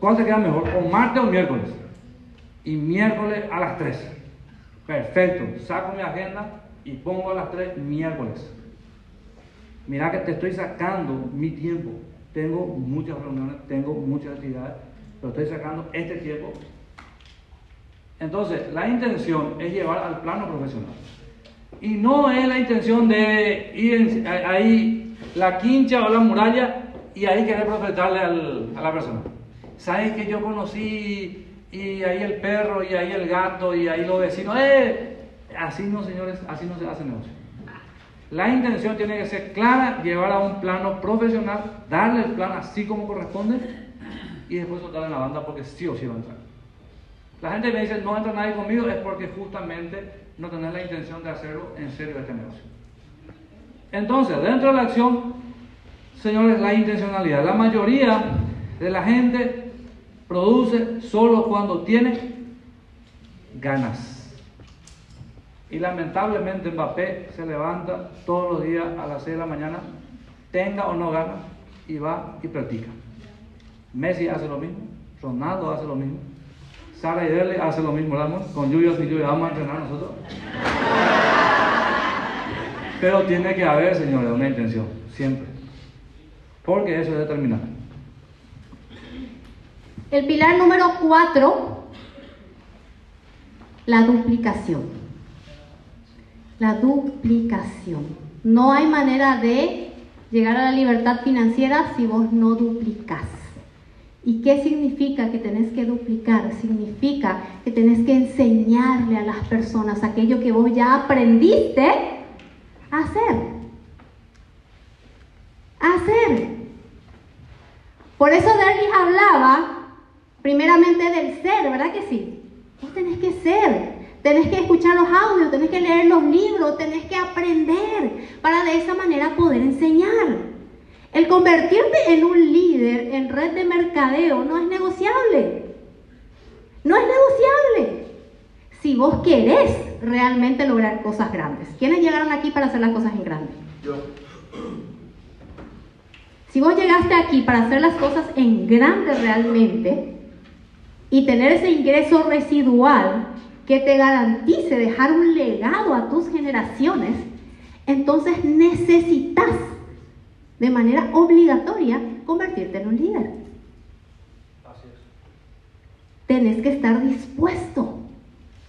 ¿Cuál te queda mejor? ¿O martes o miércoles? Y miércoles a las 3. Perfecto. Saco mi agenda y pongo a las 3 miércoles. Mira que te estoy sacando mi tiempo. Tengo muchas reuniones, tengo muchas actividades, pero estoy sacando este tiempo. Entonces, la intención es llevar al plano profesional. Y no es la intención de ir ahí la quincha o la muralla y ahí querer profetarle a la persona. ¿Sabes que yo conocí y ahí el perro y ahí el gato y ahí los vecinos? ¡Eh! Así no, señores, así no se hace negocio. La intención tiene que ser clara, llevar a un plano profesional, darle el plan así como corresponde y después soltarle la banda porque sí o sí va a entrar. La gente me dice, no entra nadie conmigo, es porque justamente no tenés la intención de hacerlo en serio este negocio. Entonces, dentro de la acción, señores, la intencionalidad. La mayoría de la gente produce solo cuando tiene ganas. Y lamentablemente Mbappé se levanta todos los días a las 6 de la mañana, tenga o no gana, y va y practica. Messi hace lo mismo, Ronaldo hace lo mismo, Sara y Dele hace lo mismo, ¿verdad? Con lluvia sin lluvia vamos a entrenar nosotros. Pero tiene que haber, señores, una intención, siempre. Porque eso es determinante. El pilar número cuatro, la duplicación. La duplicación. No hay manera de llegar a la libertad financiera si vos no duplicas. ¿Y qué significa que tenés que duplicar? Significa que tenés que enseñarle a las personas aquello que vos ya aprendiste a hacer. A hacer. Por eso Derlis hablaba primeramente del ser, ¿verdad que sí? Vos tenés que ser, tenés que escuchar los audios, tenés que leer los libros, tenés que aprender para de esa manera poder enseñar. El convertirte en un líder en red de mercadeo no es negociable. No es negociable. Si vos querés realmente lograr cosas grandes. ¿Quiénes llegaron aquí para hacer las cosas en grande? Si vos llegaste aquí para hacer las cosas en grande realmente y tener ese ingreso residual que te garantice dejar un legado a tus generaciones, entonces necesitas de manera obligatoria convertirte en un líder. Así es. Tenés que estar dispuesto,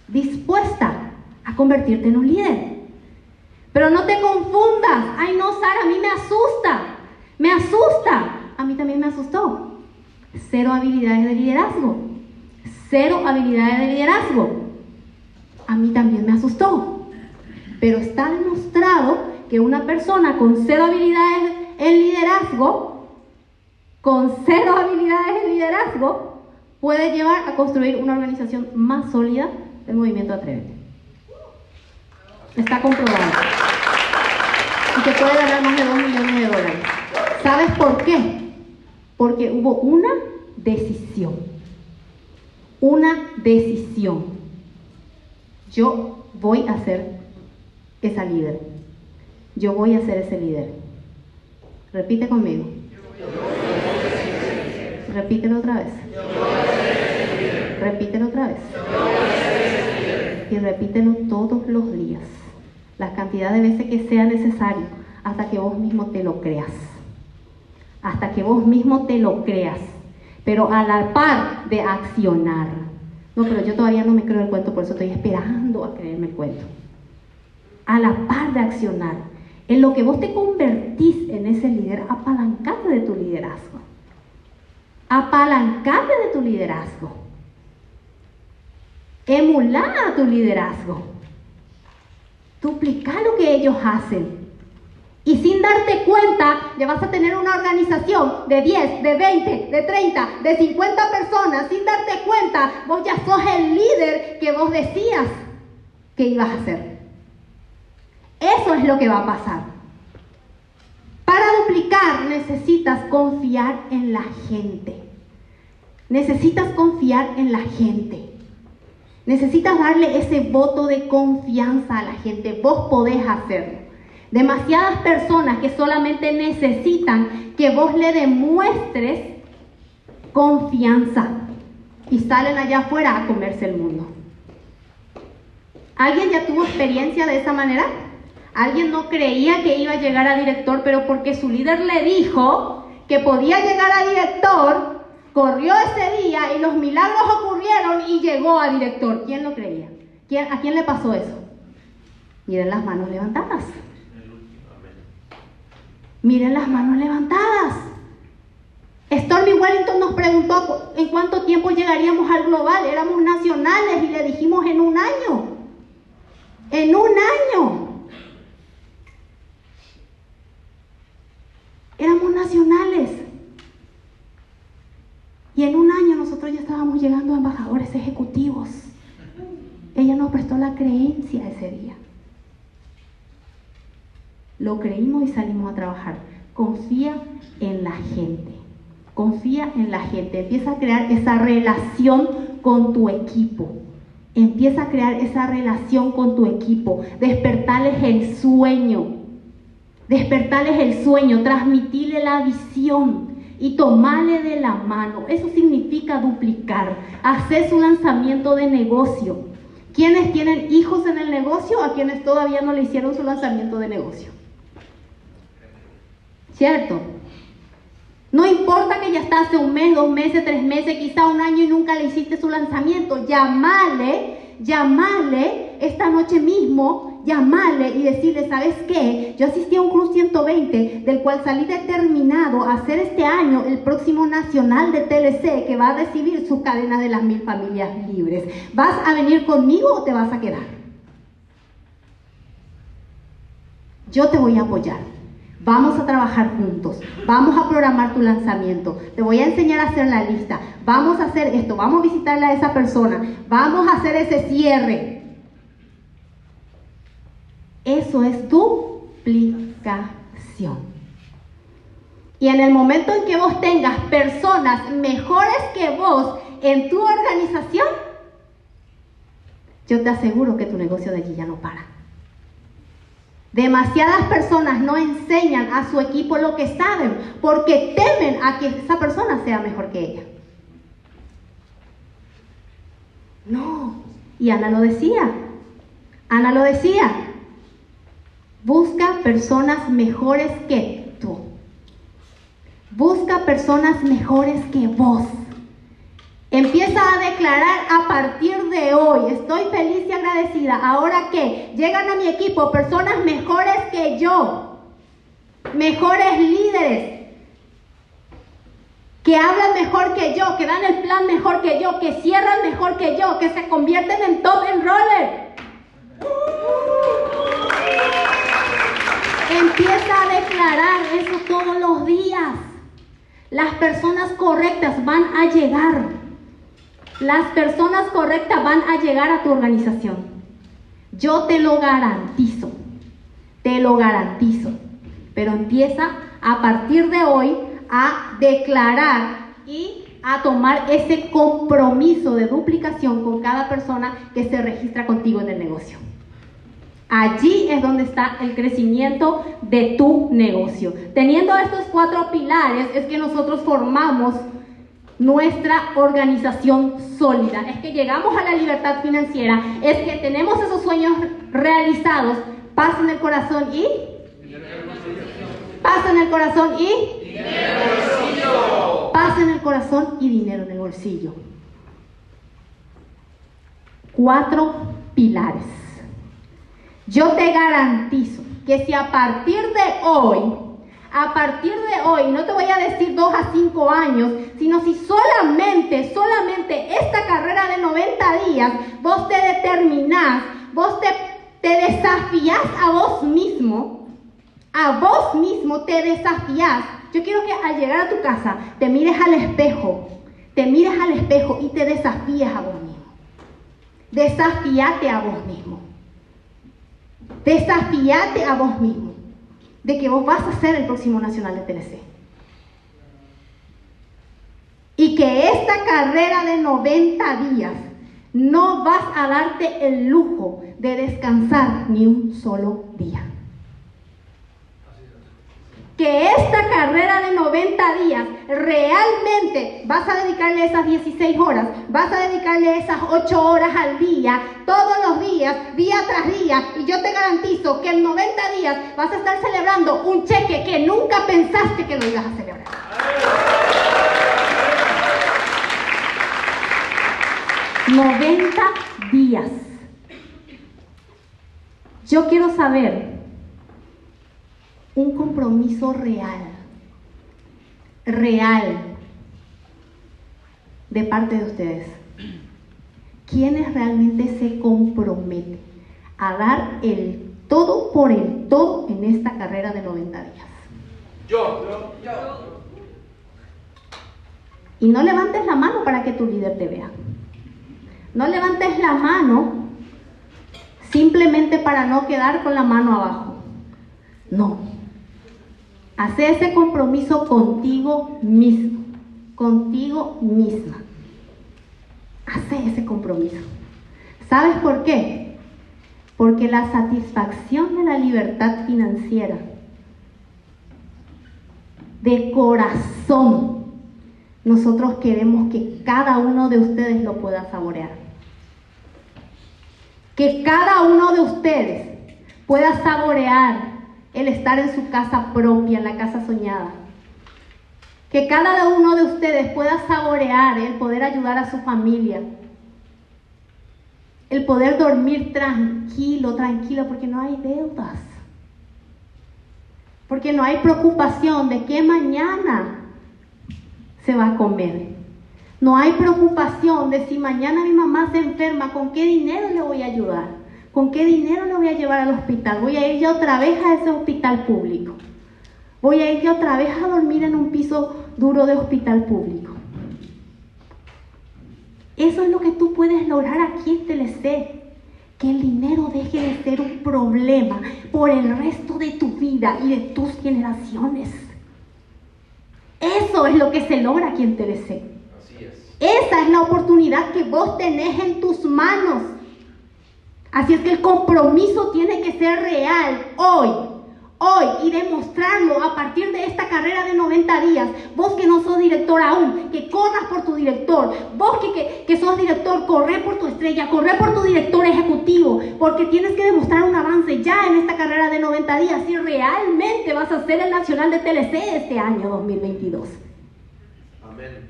dispuesta a convertirte en un líder. Pero no te confundas. Ay, no, Sara, a mí me asusta. Me asusta. A mí también me asustó. Cero habilidades de liderazgo. Cero habilidades de liderazgo. A mí también me asustó. Pero está demostrado que una persona con cero habilidades en liderazgo, con cero habilidades en liderazgo, puede llevar a construir una organización más sólida del movimiento Atrévete. Está comprobado. Y que puede ganar más de 2 millones de dólares. ¿Sabes por qué? Porque hubo una decisión. Una decisión. Yo voy a ser esa líder. Yo voy a ser ese líder. Repite conmigo. Repítelo otra vez. Repítelo otra vez. Y repítelo todos los días. la cantidad de veces que sea necesario hasta que vos mismo te lo creas. Hasta que vos mismo te lo creas. Pero a la par de accionar. No, pero yo todavía no me creo el cuento, por eso estoy esperando a creerme el cuento. A la par de accionar. En lo que vos te convertís en ese líder, apalancate de tu liderazgo. Apalancate de tu liderazgo. Emulá a tu liderazgo. Duplica lo que ellos hacen. Y sin darte cuenta, ya vas a tener una organización de 10, de 20, de 30, de 50 personas. Sin darte cuenta, vos ya sos el líder que vos decías que ibas a ser. Eso es lo que va a pasar. Para duplicar necesitas confiar en la gente. Necesitas confiar en la gente. Necesitas darle ese voto de confianza a la gente. Vos podés hacerlo. Demasiadas personas que solamente necesitan que vos le demuestres confianza y salen allá afuera a comerse el mundo. ¿Alguien ya tuvo experiencia de esa manera? Alguien no creía que iba a llegar a director, pero porque su líder le dijo que podía llegar a director, corrió ese día y los milagros ocurrieron y llegó a director. ¿Quién lo creía? ¿A quién le pasó eso? Miren las manos levantadas. Miren las manos levantadas. Stormy Wellington nos preguntó en cuánto tiempo llegaríamos al global. Éramos nacionales y le dijimos en un año. En un año. Éramos nacionales. Y en un año nosotros ya estábamos llegando a embajadores ejecutivos. Ella nos prestó la creencia ese día. Lo creímos y salimos a trabajar. Confía en la gente. Confía en la gente. Empieza a crear esa relación con tu equipo. Empieza a crear esa relación con tu equipo. Despertarles el sueño. Despertarles el sueño. Transmitirle la visión. Y tomarle de la mano. Eso significa duplicar. Hacer su lanzamiento de negocio. ¿Quiénes tienen hijos en el negocio? A quienes todavía no le hicieron su lanzamiento de negocio. ¿Cierto? No importa que ya está hace un mes, dos meses, tres meses, quizá un año y nunca le hiciste su lanzamiento. Llamale, llamale esta noche mismo, llamale y decirle, ¿sabes qué? Yo asistí a un Cruz 120 del cual salí determinado a hacer este año el próximo nacional de TLC que va a recibir su cadena de las mil familias libres. ¿Vas a venir conmigo o te vas a quedar? Yo te voy a apoyar. Vamos a trabajar juntos. Vamos a programar tu lanzamiento. Te voy a enseñar a hacer la lista. Vamos a hacer esto. Vamos a visitarle a esa persona. Vamos a hacer ese cierre. Eso es duplicación. Y en el momento en que vos tengas personas mejores que vos en tu organización, yo te aseguro que tu negocio de allí ya no para. Demasiadas personas no enseñan a su equipo lo que saben porque temen a que esa persona sea mejor que ella. No. Y Ana lo decía. Ana lo decía. Busca personas mejores que tú. Busca personas mejores que vos. Empieza a declarar a partir de hoy, estoy feliz y agradecida. Ahora que llegan a mi equipo personas mejores que yo, mejores líderes, que hablan mejor que yo, que dan el plan mejor que yo, que cierran mejor que yo, que se convierten en top enroller. Empieza a declarar eso todos los días. Las personas correctas van a llegar. Las personas correctas van a llegar a tu organización. Yo te lo garantizo. Te lo garantizo. Pero empieza a partir de hoy a declarar y a tomar ese compromiso de duplicación con cada persona que se registra contigo en el negocio. Allí es donde está el crecimiento de tu negocio. Teniendo estos cuatro pilares es que nosotros formamos nuestra organización sólida, es que llegamos a la libertad financiera, es que tenemos esos sueños realizados, Paz en el corazón y... Paz en el corazón y... Paz en el corazón y dinero en el bolsillo. Cuatro pilares. Yo te garantizo que si a partir de hoy, a partir de hoy, no te voy a decir dos a cinco años, sino si solamente, solamente esta carrera de 90 días, vos te determinás, vos te, te desafías a vos mismo, a vos mismo te desafías. Yo quiero que al llegar a tu casa te mires al espejo, te mires al espejo y te desafíes a vos mismo. Desafíate a vos mismo. Desafíate a vos mismo de que vos vas a ser el próximo nacional de TLC. Y que esta carrera de 90 días no vas a darte el lujo de descansar ni un solo día que esta carrera de 90 días realmente vas a dedicarle esas 16 horas, vas a dedicarle esas 8 horas al día, todos los días, día tras día, y yo te garantizo que en 90 días vas a estar celebrando un cheque que nunca pensaste que lo ibas a celebrar. ¡90 días! Yo quiero saber un compromiso real, real, de parte de ustedes. ¿Quiénes realmente se comprometen a dar el todo por el todo en esta carrera de 90 días? Yo, yo, yo. Y no levantes la mano para que tu líder te vea. No levantes la mano simplemente para no quedar con la mano abajo. No. Hace ese compromiso contigo mismo, contigo misma. Hace ese compromiso. ¿Sabes por qué? Porque la satisfacción de la libertad financiera, de corazón, nosotros queremos que cada uno de ustedes lo pueda saborear. Que cada uno de ustedes pueda saborear el estar en su casa propia, en la casa soñada. Que cada uno de ustedes pueda saborear el poder ayudar a su familia. El poder dormir tranquilo, tranquilo, porque no hay deudas. Porque no hay preocupación de qué mañana se va a comer. No hay preocupación de si mañana mi mamá se enferma, con qué dinero le voy a ayudar. ¿Con qué dinero lo voy a llevar al hospital? Voy a ir yo otra vez a ese hospital público. Voy a ir yo otra vez a dormir en un piso duro de hospital público. Eso es lo que tú puedes lograr aquí en TLC. Que el dinero deje de ser un problema por el resto de tu vida y de tus generaciones. Eso es lo que se logra aquí en TLC. Así es. Esa es la oportunidad que vos tenés en tus manos. Así es que el compromiso tiene que ser real hoy, hoy y demostrarlo a partir de esta carrera de 90 días. Vos que no sos director aún, que corras por tu director. Vos que, que, sos director, corre por tu estrella, corre por tu director ejecutivo, porque tienes que demostrar un avance ya en esta carrera de 90 días si realmente vas a ser el nacional de TLC este año 2022. Amén.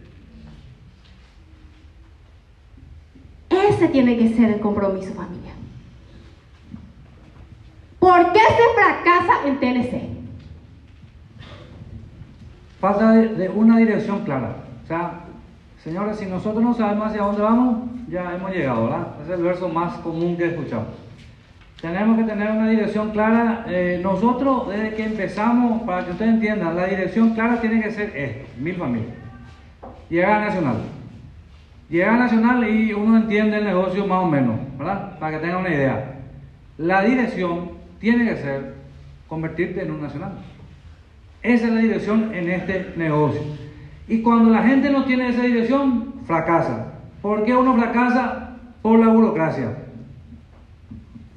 Ese tiene que ser el compromiso, familia. ¿Por qué se fracasa en TLC? Falta de, una dirección clara. O sea, señores, si nosotros no sabemos hacia dónde vamos, ya hemos llegado, ¿verdad? Es el verso más común que escuchamos. Tenemos que tener una dirección clara. Eh, nosotros, desde que empezamos, para que ustedes entiendan, la dirección clara tiene que ser esto, mil familias. Llegar a Nacional. Llegar a Nacional y uno entiende el negocio más o menos, ¿verdad? Para que tengan una idea. La dirección tiene que ser convertirte en un nacional. Esa es la dirección en este negocio. Y cuando la gente no tiene esa dirección, fracasa. ¿Por qué uno fracasa? Por la burocracia.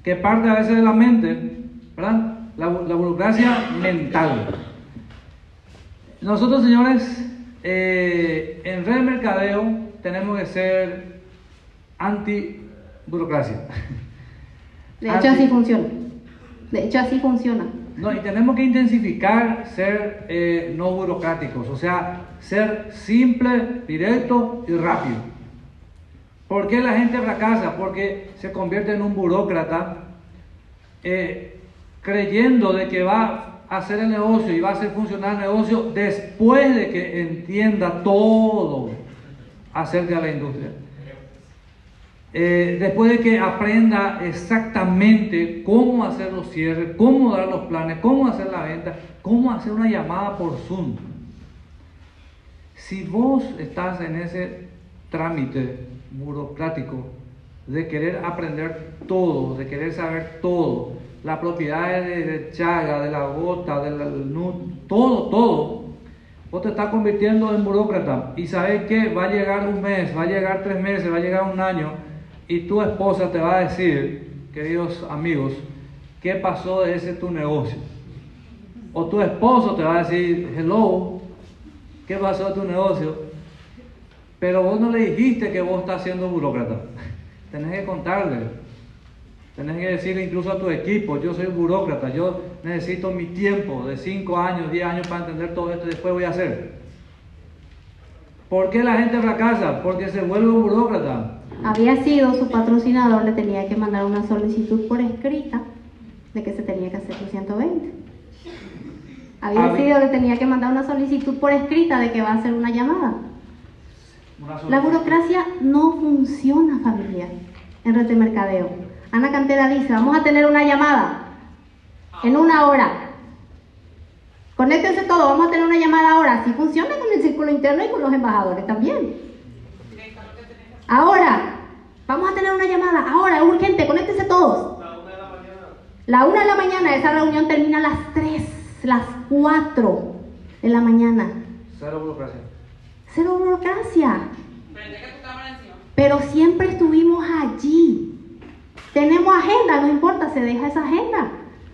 Que parte a veces de la mente, ¿verdad? La, la burocracia mental. Nosotros, señores, eh, en red de mercadeo tenemos que ser anti burocracia. De hecho, así funciona. De hecho, así funciona. No, y tenemos que intensificar ser eh, no burocráticos, o sea, ser simple, directo y rápido. ¿Por qué la gente fracasa? Porque se convierte en un burócrata eh, creyendo de que va a hacer el negocio y va a hacer funcionar el negocio después de que entienda todo acerca de la industria. Eh, después de que aprenda exactamente cómo hacer los cierres, cómo dar los planes, cómo hacer la venta, cómo hacer una llamada por Zoom. Si vos estás en ese trámite burocrático de querer aprender todo, de querer saber todo, la propiedad de, de Chaga, de la gota, del NUT, todo, todo, vos te estás convirtiendo en burócrata y sabes que va a llegar un mes, va a llegar tres meses, va a llegar un año y tu esposa te va a decir, queridos amigos, ¿qué pasó de ese tu negocio? O tu esposo te va a decir, hello, ¿qué pasó de tu negocio? Pero vos no le dijiste que vos estás siendo burócrata. Tenés que contarle. Tenés que decirle incluso a tu equipo, yo soy burócrata, yo necesito mi tiempo de 5 años, 10 años para entender todo esto y después voy a hacer. ¿Por qué la gente fracasa? Porque se vuelve burócrata. Había sido su patrocinador, le tenía que mandar una solicitud por escrita de que se tenía que hacer su 120. Había sido, le tenía que mandar una solicitud por escrita de que va a hacer una llamada. Una La burocracia no funciona, familia, en red de mercadeo. Ana Cantera dice, vamos a tener una llamada en una hora. Conéctense todos, vamos a tener una llamada ahora. Así funciona con el círculo interno y con los embajadores también. Ahora, vamos a tener una llamada, ahora, urgente, conéctense todos. La una de la mañana, esa reunión termina a las 3, las 4 de la mañana. Cero burocracia. Cero burocracia. Pero siempre estuvimos allí. Tenemos agenda, no importa, se deja esa agenda.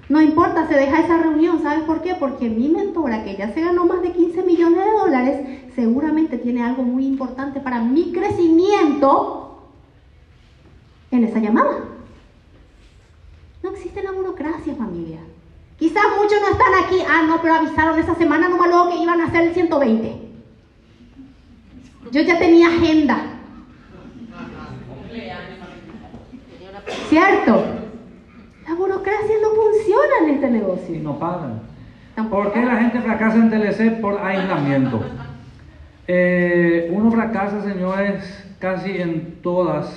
No importa, se deja esa reunión. ¿Sabes por qué? Porque mi mentora, que ya se ganó más de 15 millones de dólares, seguramente tiene algo muy importante para mi crecimiento en esa llamada. No existe la burocracia, familia. Quizás muchos no están aquí. Ah, no, pero avisaron esa semana nomás luego que iban a hacer el 120. Yo ya tenía agenda. ¿Cierto? No funciona en este Y negocio. no pagan. Tampoco ¿Por qué la gente fracasa en TLC? Por aislamiento. Eh, uno fracasa, señores, casi en todas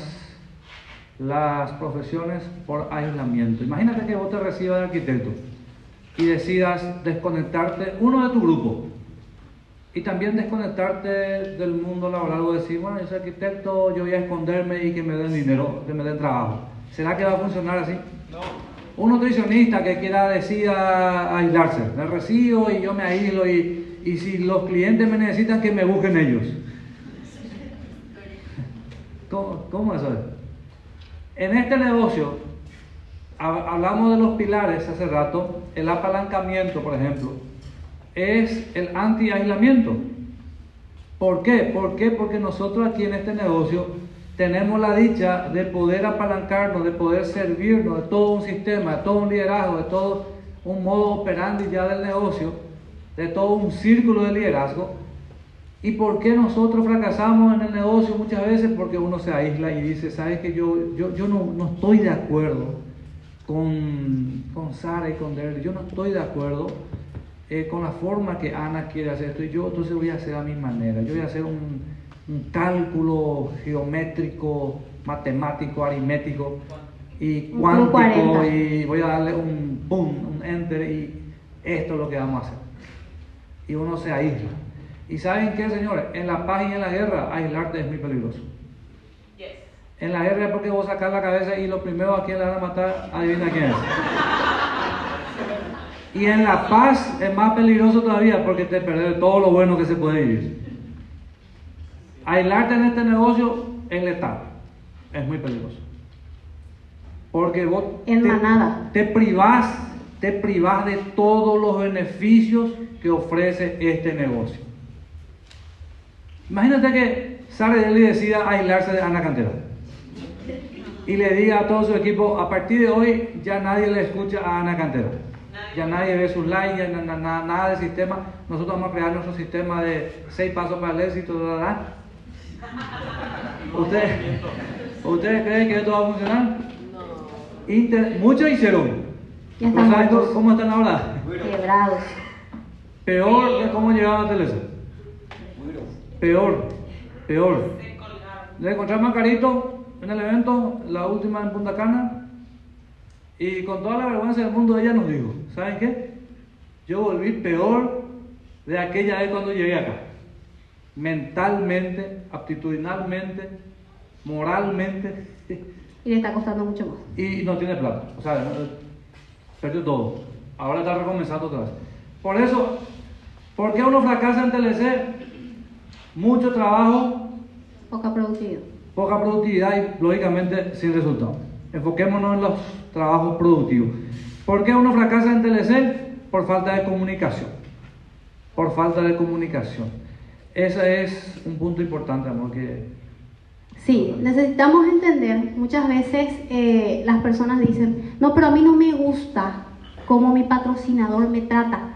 las profesiones por aislamiento. Imagínate que vos te recibas de arquitecto y decidas desconectarte, uno de tu grupo, y también desconectarte del mundo laboral o decir, bueno, yo soy arquitecto, yo voy a esconderme y que me den dinero, que me den trabajo. ¿Será que va a funcionar así? Un nutricionista que quiera decida aislarse, me recibo y yo me aíslo y, y si los clientes me necesitan que me busquen ellos. ¿Cómo, cómo eso es? En este negocio, hab- hablamos de los pilares hace rato, el apalancamiento, por ejemplo, es el anti-aislamiento. ¿Por qué? ¿Por qué? Porque nosotros aquí en este negocio tenemos la dicha de poder apalancarnos, de poder servirnos de todo un sistema, de todo un liderazgo, de todo un modo operandi ya del negocio, de todo un círculo de liderazgo. ¿Y por qué nosotros fracasamos en el negocio muchas veces? Porque uno se aísla y dice, ¿sabes que yo, yo, yo no, no estoy de acuerdo con, con Sara y con Derry, yo no estoy de acuerdo eh, con la forma que Ana quiere hacer esto y yo entonces voy a hacer a mi manera, yo voy a hacer un, un cálculo geométrico, matemático, aritmético y cuántico 40. y voy a darle un boom, un enter y esto es lo que vamos a hacer. Y uno se aísla. ¿Y saben qué, señores? En la paz y en la guerra, aislarte es muy peligroso. En la guerra es porque vos sacás la cabeza y lo primero a quien le van a matar, adivina quién es. Y en la paz es más peligroso todavía porque te perdés todo lo bueno que se puede vivir. Aislarte en este negocio es letal. Es muy peligroso. Porque vos En te, manada. te privás, te privás de todos los beneficios que ofrece este negocio. Imagínate que Sara Deli decida aislarse de Ana Cantera. y le diga a todo su equipo, a partir de hoy ya nadie le escucha a Ana Cantero. Ya nadie ve sus likes, ya na- na- na- nada de sistema. Nosotros vamos a crear nuestro sistema de seis pasos para el éxito. ¿verdad? ¿Ustedes, ¿Ustedes creen que esto va a funcionar? Inter- muchos hicieron. Ya ¿No están saben cómo están ahora? Quebrados. Peor de cómo llegaban a Telesa. Peor, peor. Le encontramos a Carito en el evento, la última en Punta Cana, y con toda la vergüenza del mundo ella nos dijo, ¿saben qué? Yo volví peor de aquella vez cuando llegué acá. Mentalmente, aptitudinalmente, moralmente, Y le está costando mucho más. y no tiene plata. O sea, perdió todo. Ahora está recomenzando otra vez. Por eso, ¿por qué uno fracasa en TLC? Mucho trabajo, Poca productividad. poca productividad y lógicamente sin resultado. Enfoquémonos en los trabajos productivos. ¿Por qué uno fracasa en TLC? Por falta de comunicación. Por falta de comunicación. Ese es un punto importante, amor, que Sí, necesitamos entender, muchas veces eh, las personas dicen, no, pero a mí no me gusta cómo mi patrocinador me trata,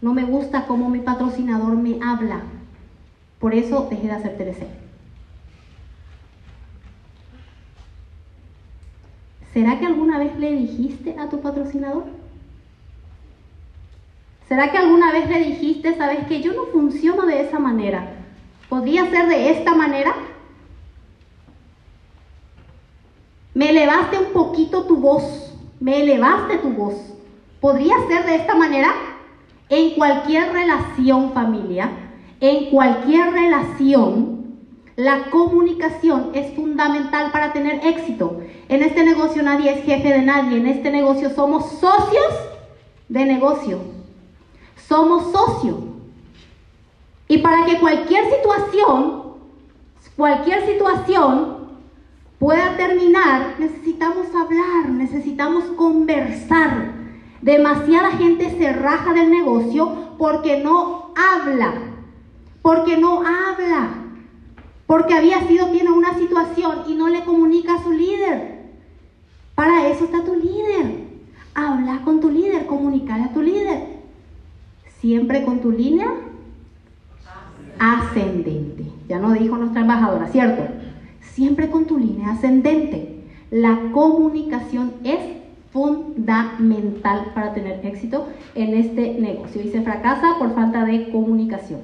no me gusta cómo mi patrocinador me habla, por eso dejé de hacer TLC. ¿Será que alguna vez le dijiste a tu patrocinador? ¿Será que alguna vez le dijiste, sabes que yo no funciono de esa manera? ¿Podría ser de esta manera? Me elevaste un poquito tu voz, me elevaste tu voz. ¿Podría ser de esta manera? En cualquier relación familiar, en cualquier relación, la comunicación es fundamental para tener éxito. En este negocio nadie es jefe de nadie, en este negocio somos socios de negocio. Somos socios. Y para que cualquier situación, cualquier situación pueda terminar, necesitamos hablar, necesitamos conversar. Demasiada gente se raja del negocio porque no habla, porque no habla, porque había sido, tiene una situación y no le comunica a su líder. Para eso está tu líder. Habla con tu líder, comunicar a tu líder. Siempre con tu línea ascendente. Ya nos dijo nuestra embajadora, ¿cierto? Siempre con tu línea ascendente. La comunicación es fundamental para tener éxito en este negocio y se fracasa por falta de comunicación.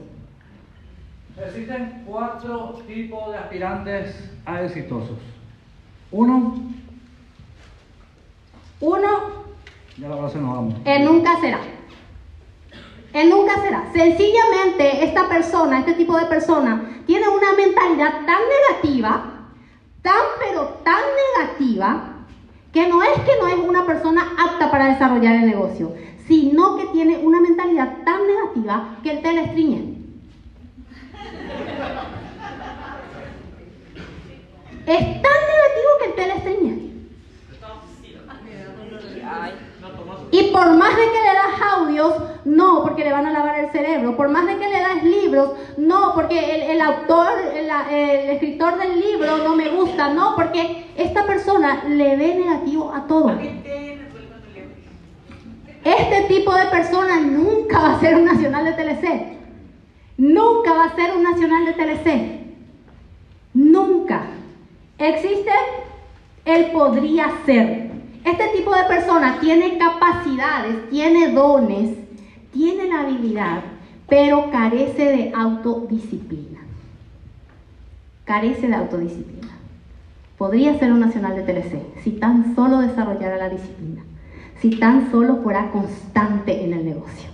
Existen cuatro tipos de aspirantes a exitosos. Uno, Uno, ya la se nos vamos. él nunca será. Él nunca será. Sencillamente esta persona, este tipo de persona, tiene una mentalidad tan negativa, tan pero tan negativa, que no es que no es una persona apta para desarrollar el negocio, sino que tiene una mentalidad tan negativa que él te la. Es tan negativo que él te la. Y por más de que le das audios, no, porque le van a lavar el cerebro. Por más de que le das libros, no, porque el, el autor, el, escritor del libro no me gusta, no, porque esta persona le ve negativo a todo. Este tipo de persona nunca va a ser un nacional de TLC. Nunca va a ser un nacional de TLC. Nunca. Existe el podría ser. Este tipo de persona tiene capacidades, tiene dones, tiene la habilidad, pero carece de autodisciplina. Carece de autodisciplina. Podría ser un nacional de TLC si tan solo desarrollara la disciplina, si tan solo fuera constante en el negocio.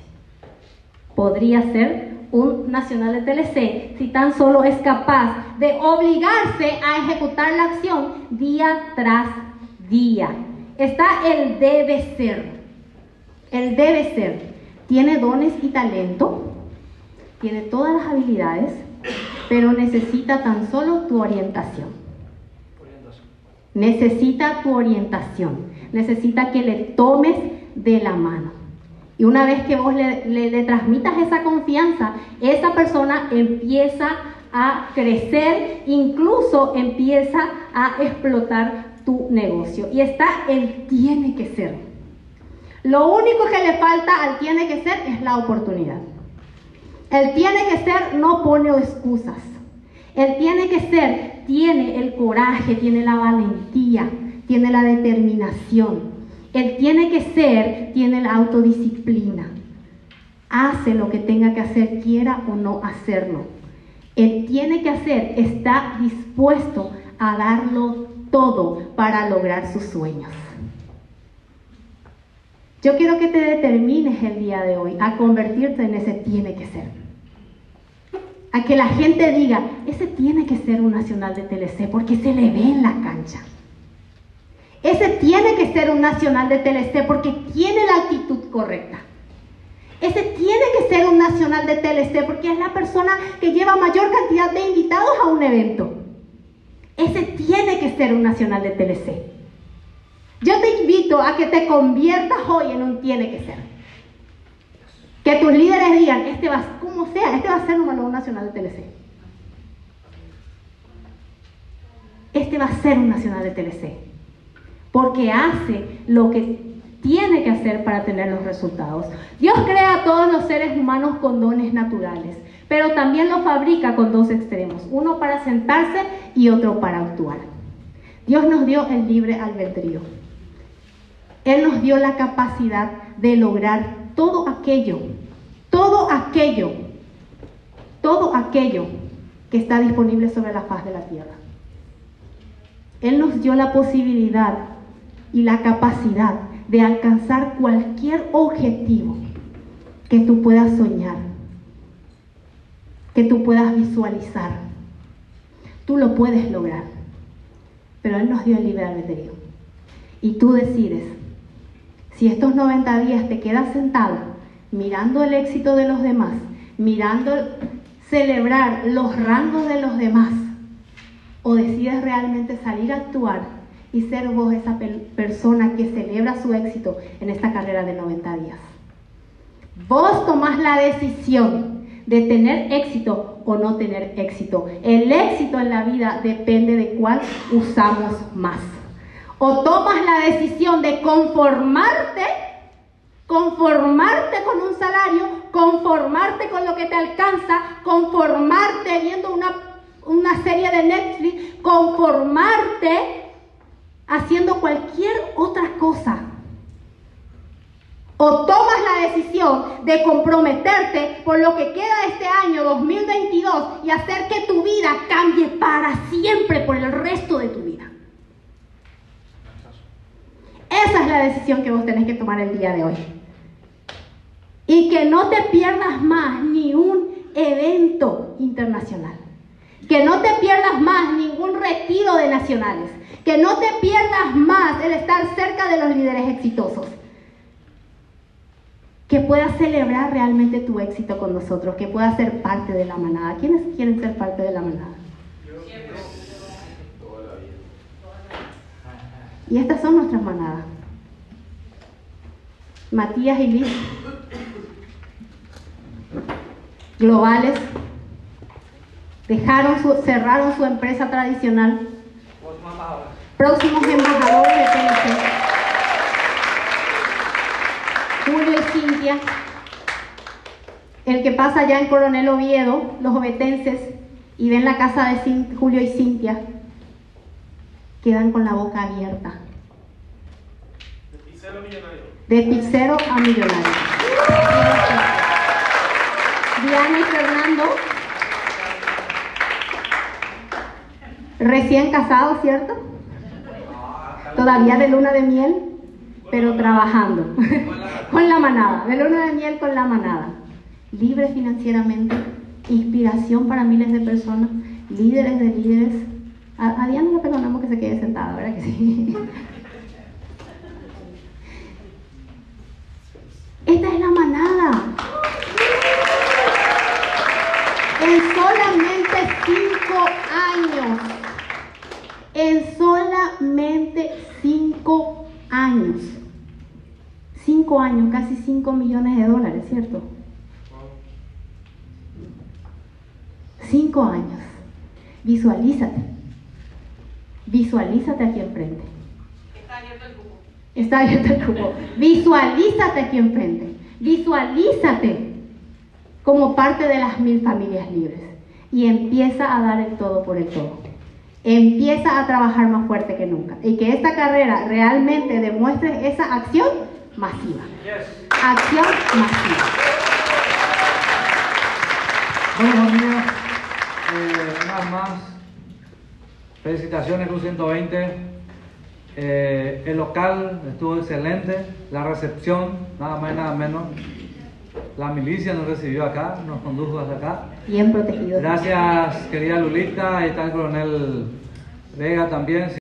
Podría ser un nacional de TLC si tan solo es capaz de obligarse a ejecutar la acción día tras día. Está el debe ser. El debe ser. Tiene dones y talento, tiene todas las habilidades, pero necesita tan solo tu orientación. Necesita tu orientación. Necesita que le tomes de la mano. Y una vez que vos le, le, transmitas esa confianza, esa persona empieza a crecer, incluso empieza a explotar tu negocio. Y está el tiene que ser. Lo único que le falta al tiene que ser es la oportunidad. El tiene que ser no pone excusas. El tiene que ser tiene el coraje, tiene la valentía, tiene la determinación. El tiene que ser tiene la autodisciplina. Hace lo que tenga que hacer, quiera o no hacerlo. Él tiene que hacer, está dispuesto a darlo todo para lograr sus sueños. Yo quiero que te determines el día de hoy a convertirte en ese tiene que ser. A que la gente diga, ese tiene que ser un nacional de TLC porque se le ve en la cancha. Ese tiene que ser un nacional de TLC porque tiene la actitud correcta. Ese tiene que ser un nacional de TLC porque es la persona que lleva mayor cantidad de invitados a un evento. Ese tiene que ser un nacional de TLC. Yo te invito a que te conviertas hoy en un tiene que ser. Que tus líderes digan, este va, como sea, este va a ser número uno nacional de TLC. Este va a ser un nacional de TLC. Porque hace lo que tiene que hacer para tener los resultados. Dios crea a todos los seres humanos con dones naturales, pero también los fabrica con dos extremos, uno para sentarse y otro para actuar. Dios nos dio el libre albedrío. Él nos dio la capacidad de lograr todo aquello, todo aquello, todo aquello que está disponible sobre la faz de la tierra. Él nos dio la posibilidad y la capacidad de alcanzar cualquier objetivo que tú puedas soñar, que tú puedas visualizar. Tú lo puedes lograr, pero Él nos dio el libre albedrío. Y tú decides si estos 90 días te quedas sentado mirando el éxito de los demás, mirando celebrar los rangos de los demás, o decides realmente salir a actuar y ser vos esa persona que celebra su éxito en esta carrera de 90 días. Vos tomás la decisión de tener éxito o no tener éxito. El éxito en la vida depende de cuál usamos más. O tomas la decisión de conformarte, conformarte con un salario, conformarte con lo que te alcanza, conformarte viendo una, una serie de Netflix, conformarte haciendo cualquier otra cosa. O tomas la decisión de comprometerte por lo que queda de este año 2022 y hacer que tu vida cambie para siempre por el resto de tu vida. Esa es la decisión que vos tenés que tomar el día de hoy. Y que no te pierdas más ni un evento internacional. Que no te pierdas más ningún retiro de nacionales. Que no te pierdas más el estar cerca de los líderes exitosos. Que puedas celebrar realmente tu éxito con nosotros. Que puedas ser parte de la manada. ¿Quiénes quieren ser parte de la manada? Y estas son nuestras manadas. Matías y Liz. Globales. Dejaron su, cerraron su empresa tradicional. Próximos embajadores de PLC. Cintia. El que pasa allá en Coronel Oviedo, los obetenses, y ven la casa de Julio y Cintia, quedan con la boca abierta. De pizzero a millonario. Diana y Fernando, recién casados, ¿cierto? Todavía de luna de miel, pero trabajando. con la manada, de luna de miel con la manada. Libre financieramente, inspiración para miles de personas, líderes de líderes. A, a Diana le perdonamos que se quede sentada, ¿verdad que sí? Esta es la manada. En solamente cinco años. En solamente cinco años. Cinco años, casi cinco millones de dólares, ¿cierto? cinco años. Visualízate. Visualízate aquí enfrente. Está abierto el cupo. Visualízate aquí enfrente. Visualízate como parte de las mil familias libres. Y empieza a dar el todo por el todo. Empieza a trabajar más fuerte que nunca. Y que esta carrera realmente demuestre esa acción masiva. Acción masiva. Bueno, familia, eh, una vez más, felicitaciones Cruz 120. Eh, el local estuvo excelente, la recepción, nada más y nada menos. La milicia nos recibió acá, nos condujo hasta acá. Bien protegido. Gracias, querida Lulita, ahí está el coronel Vega también.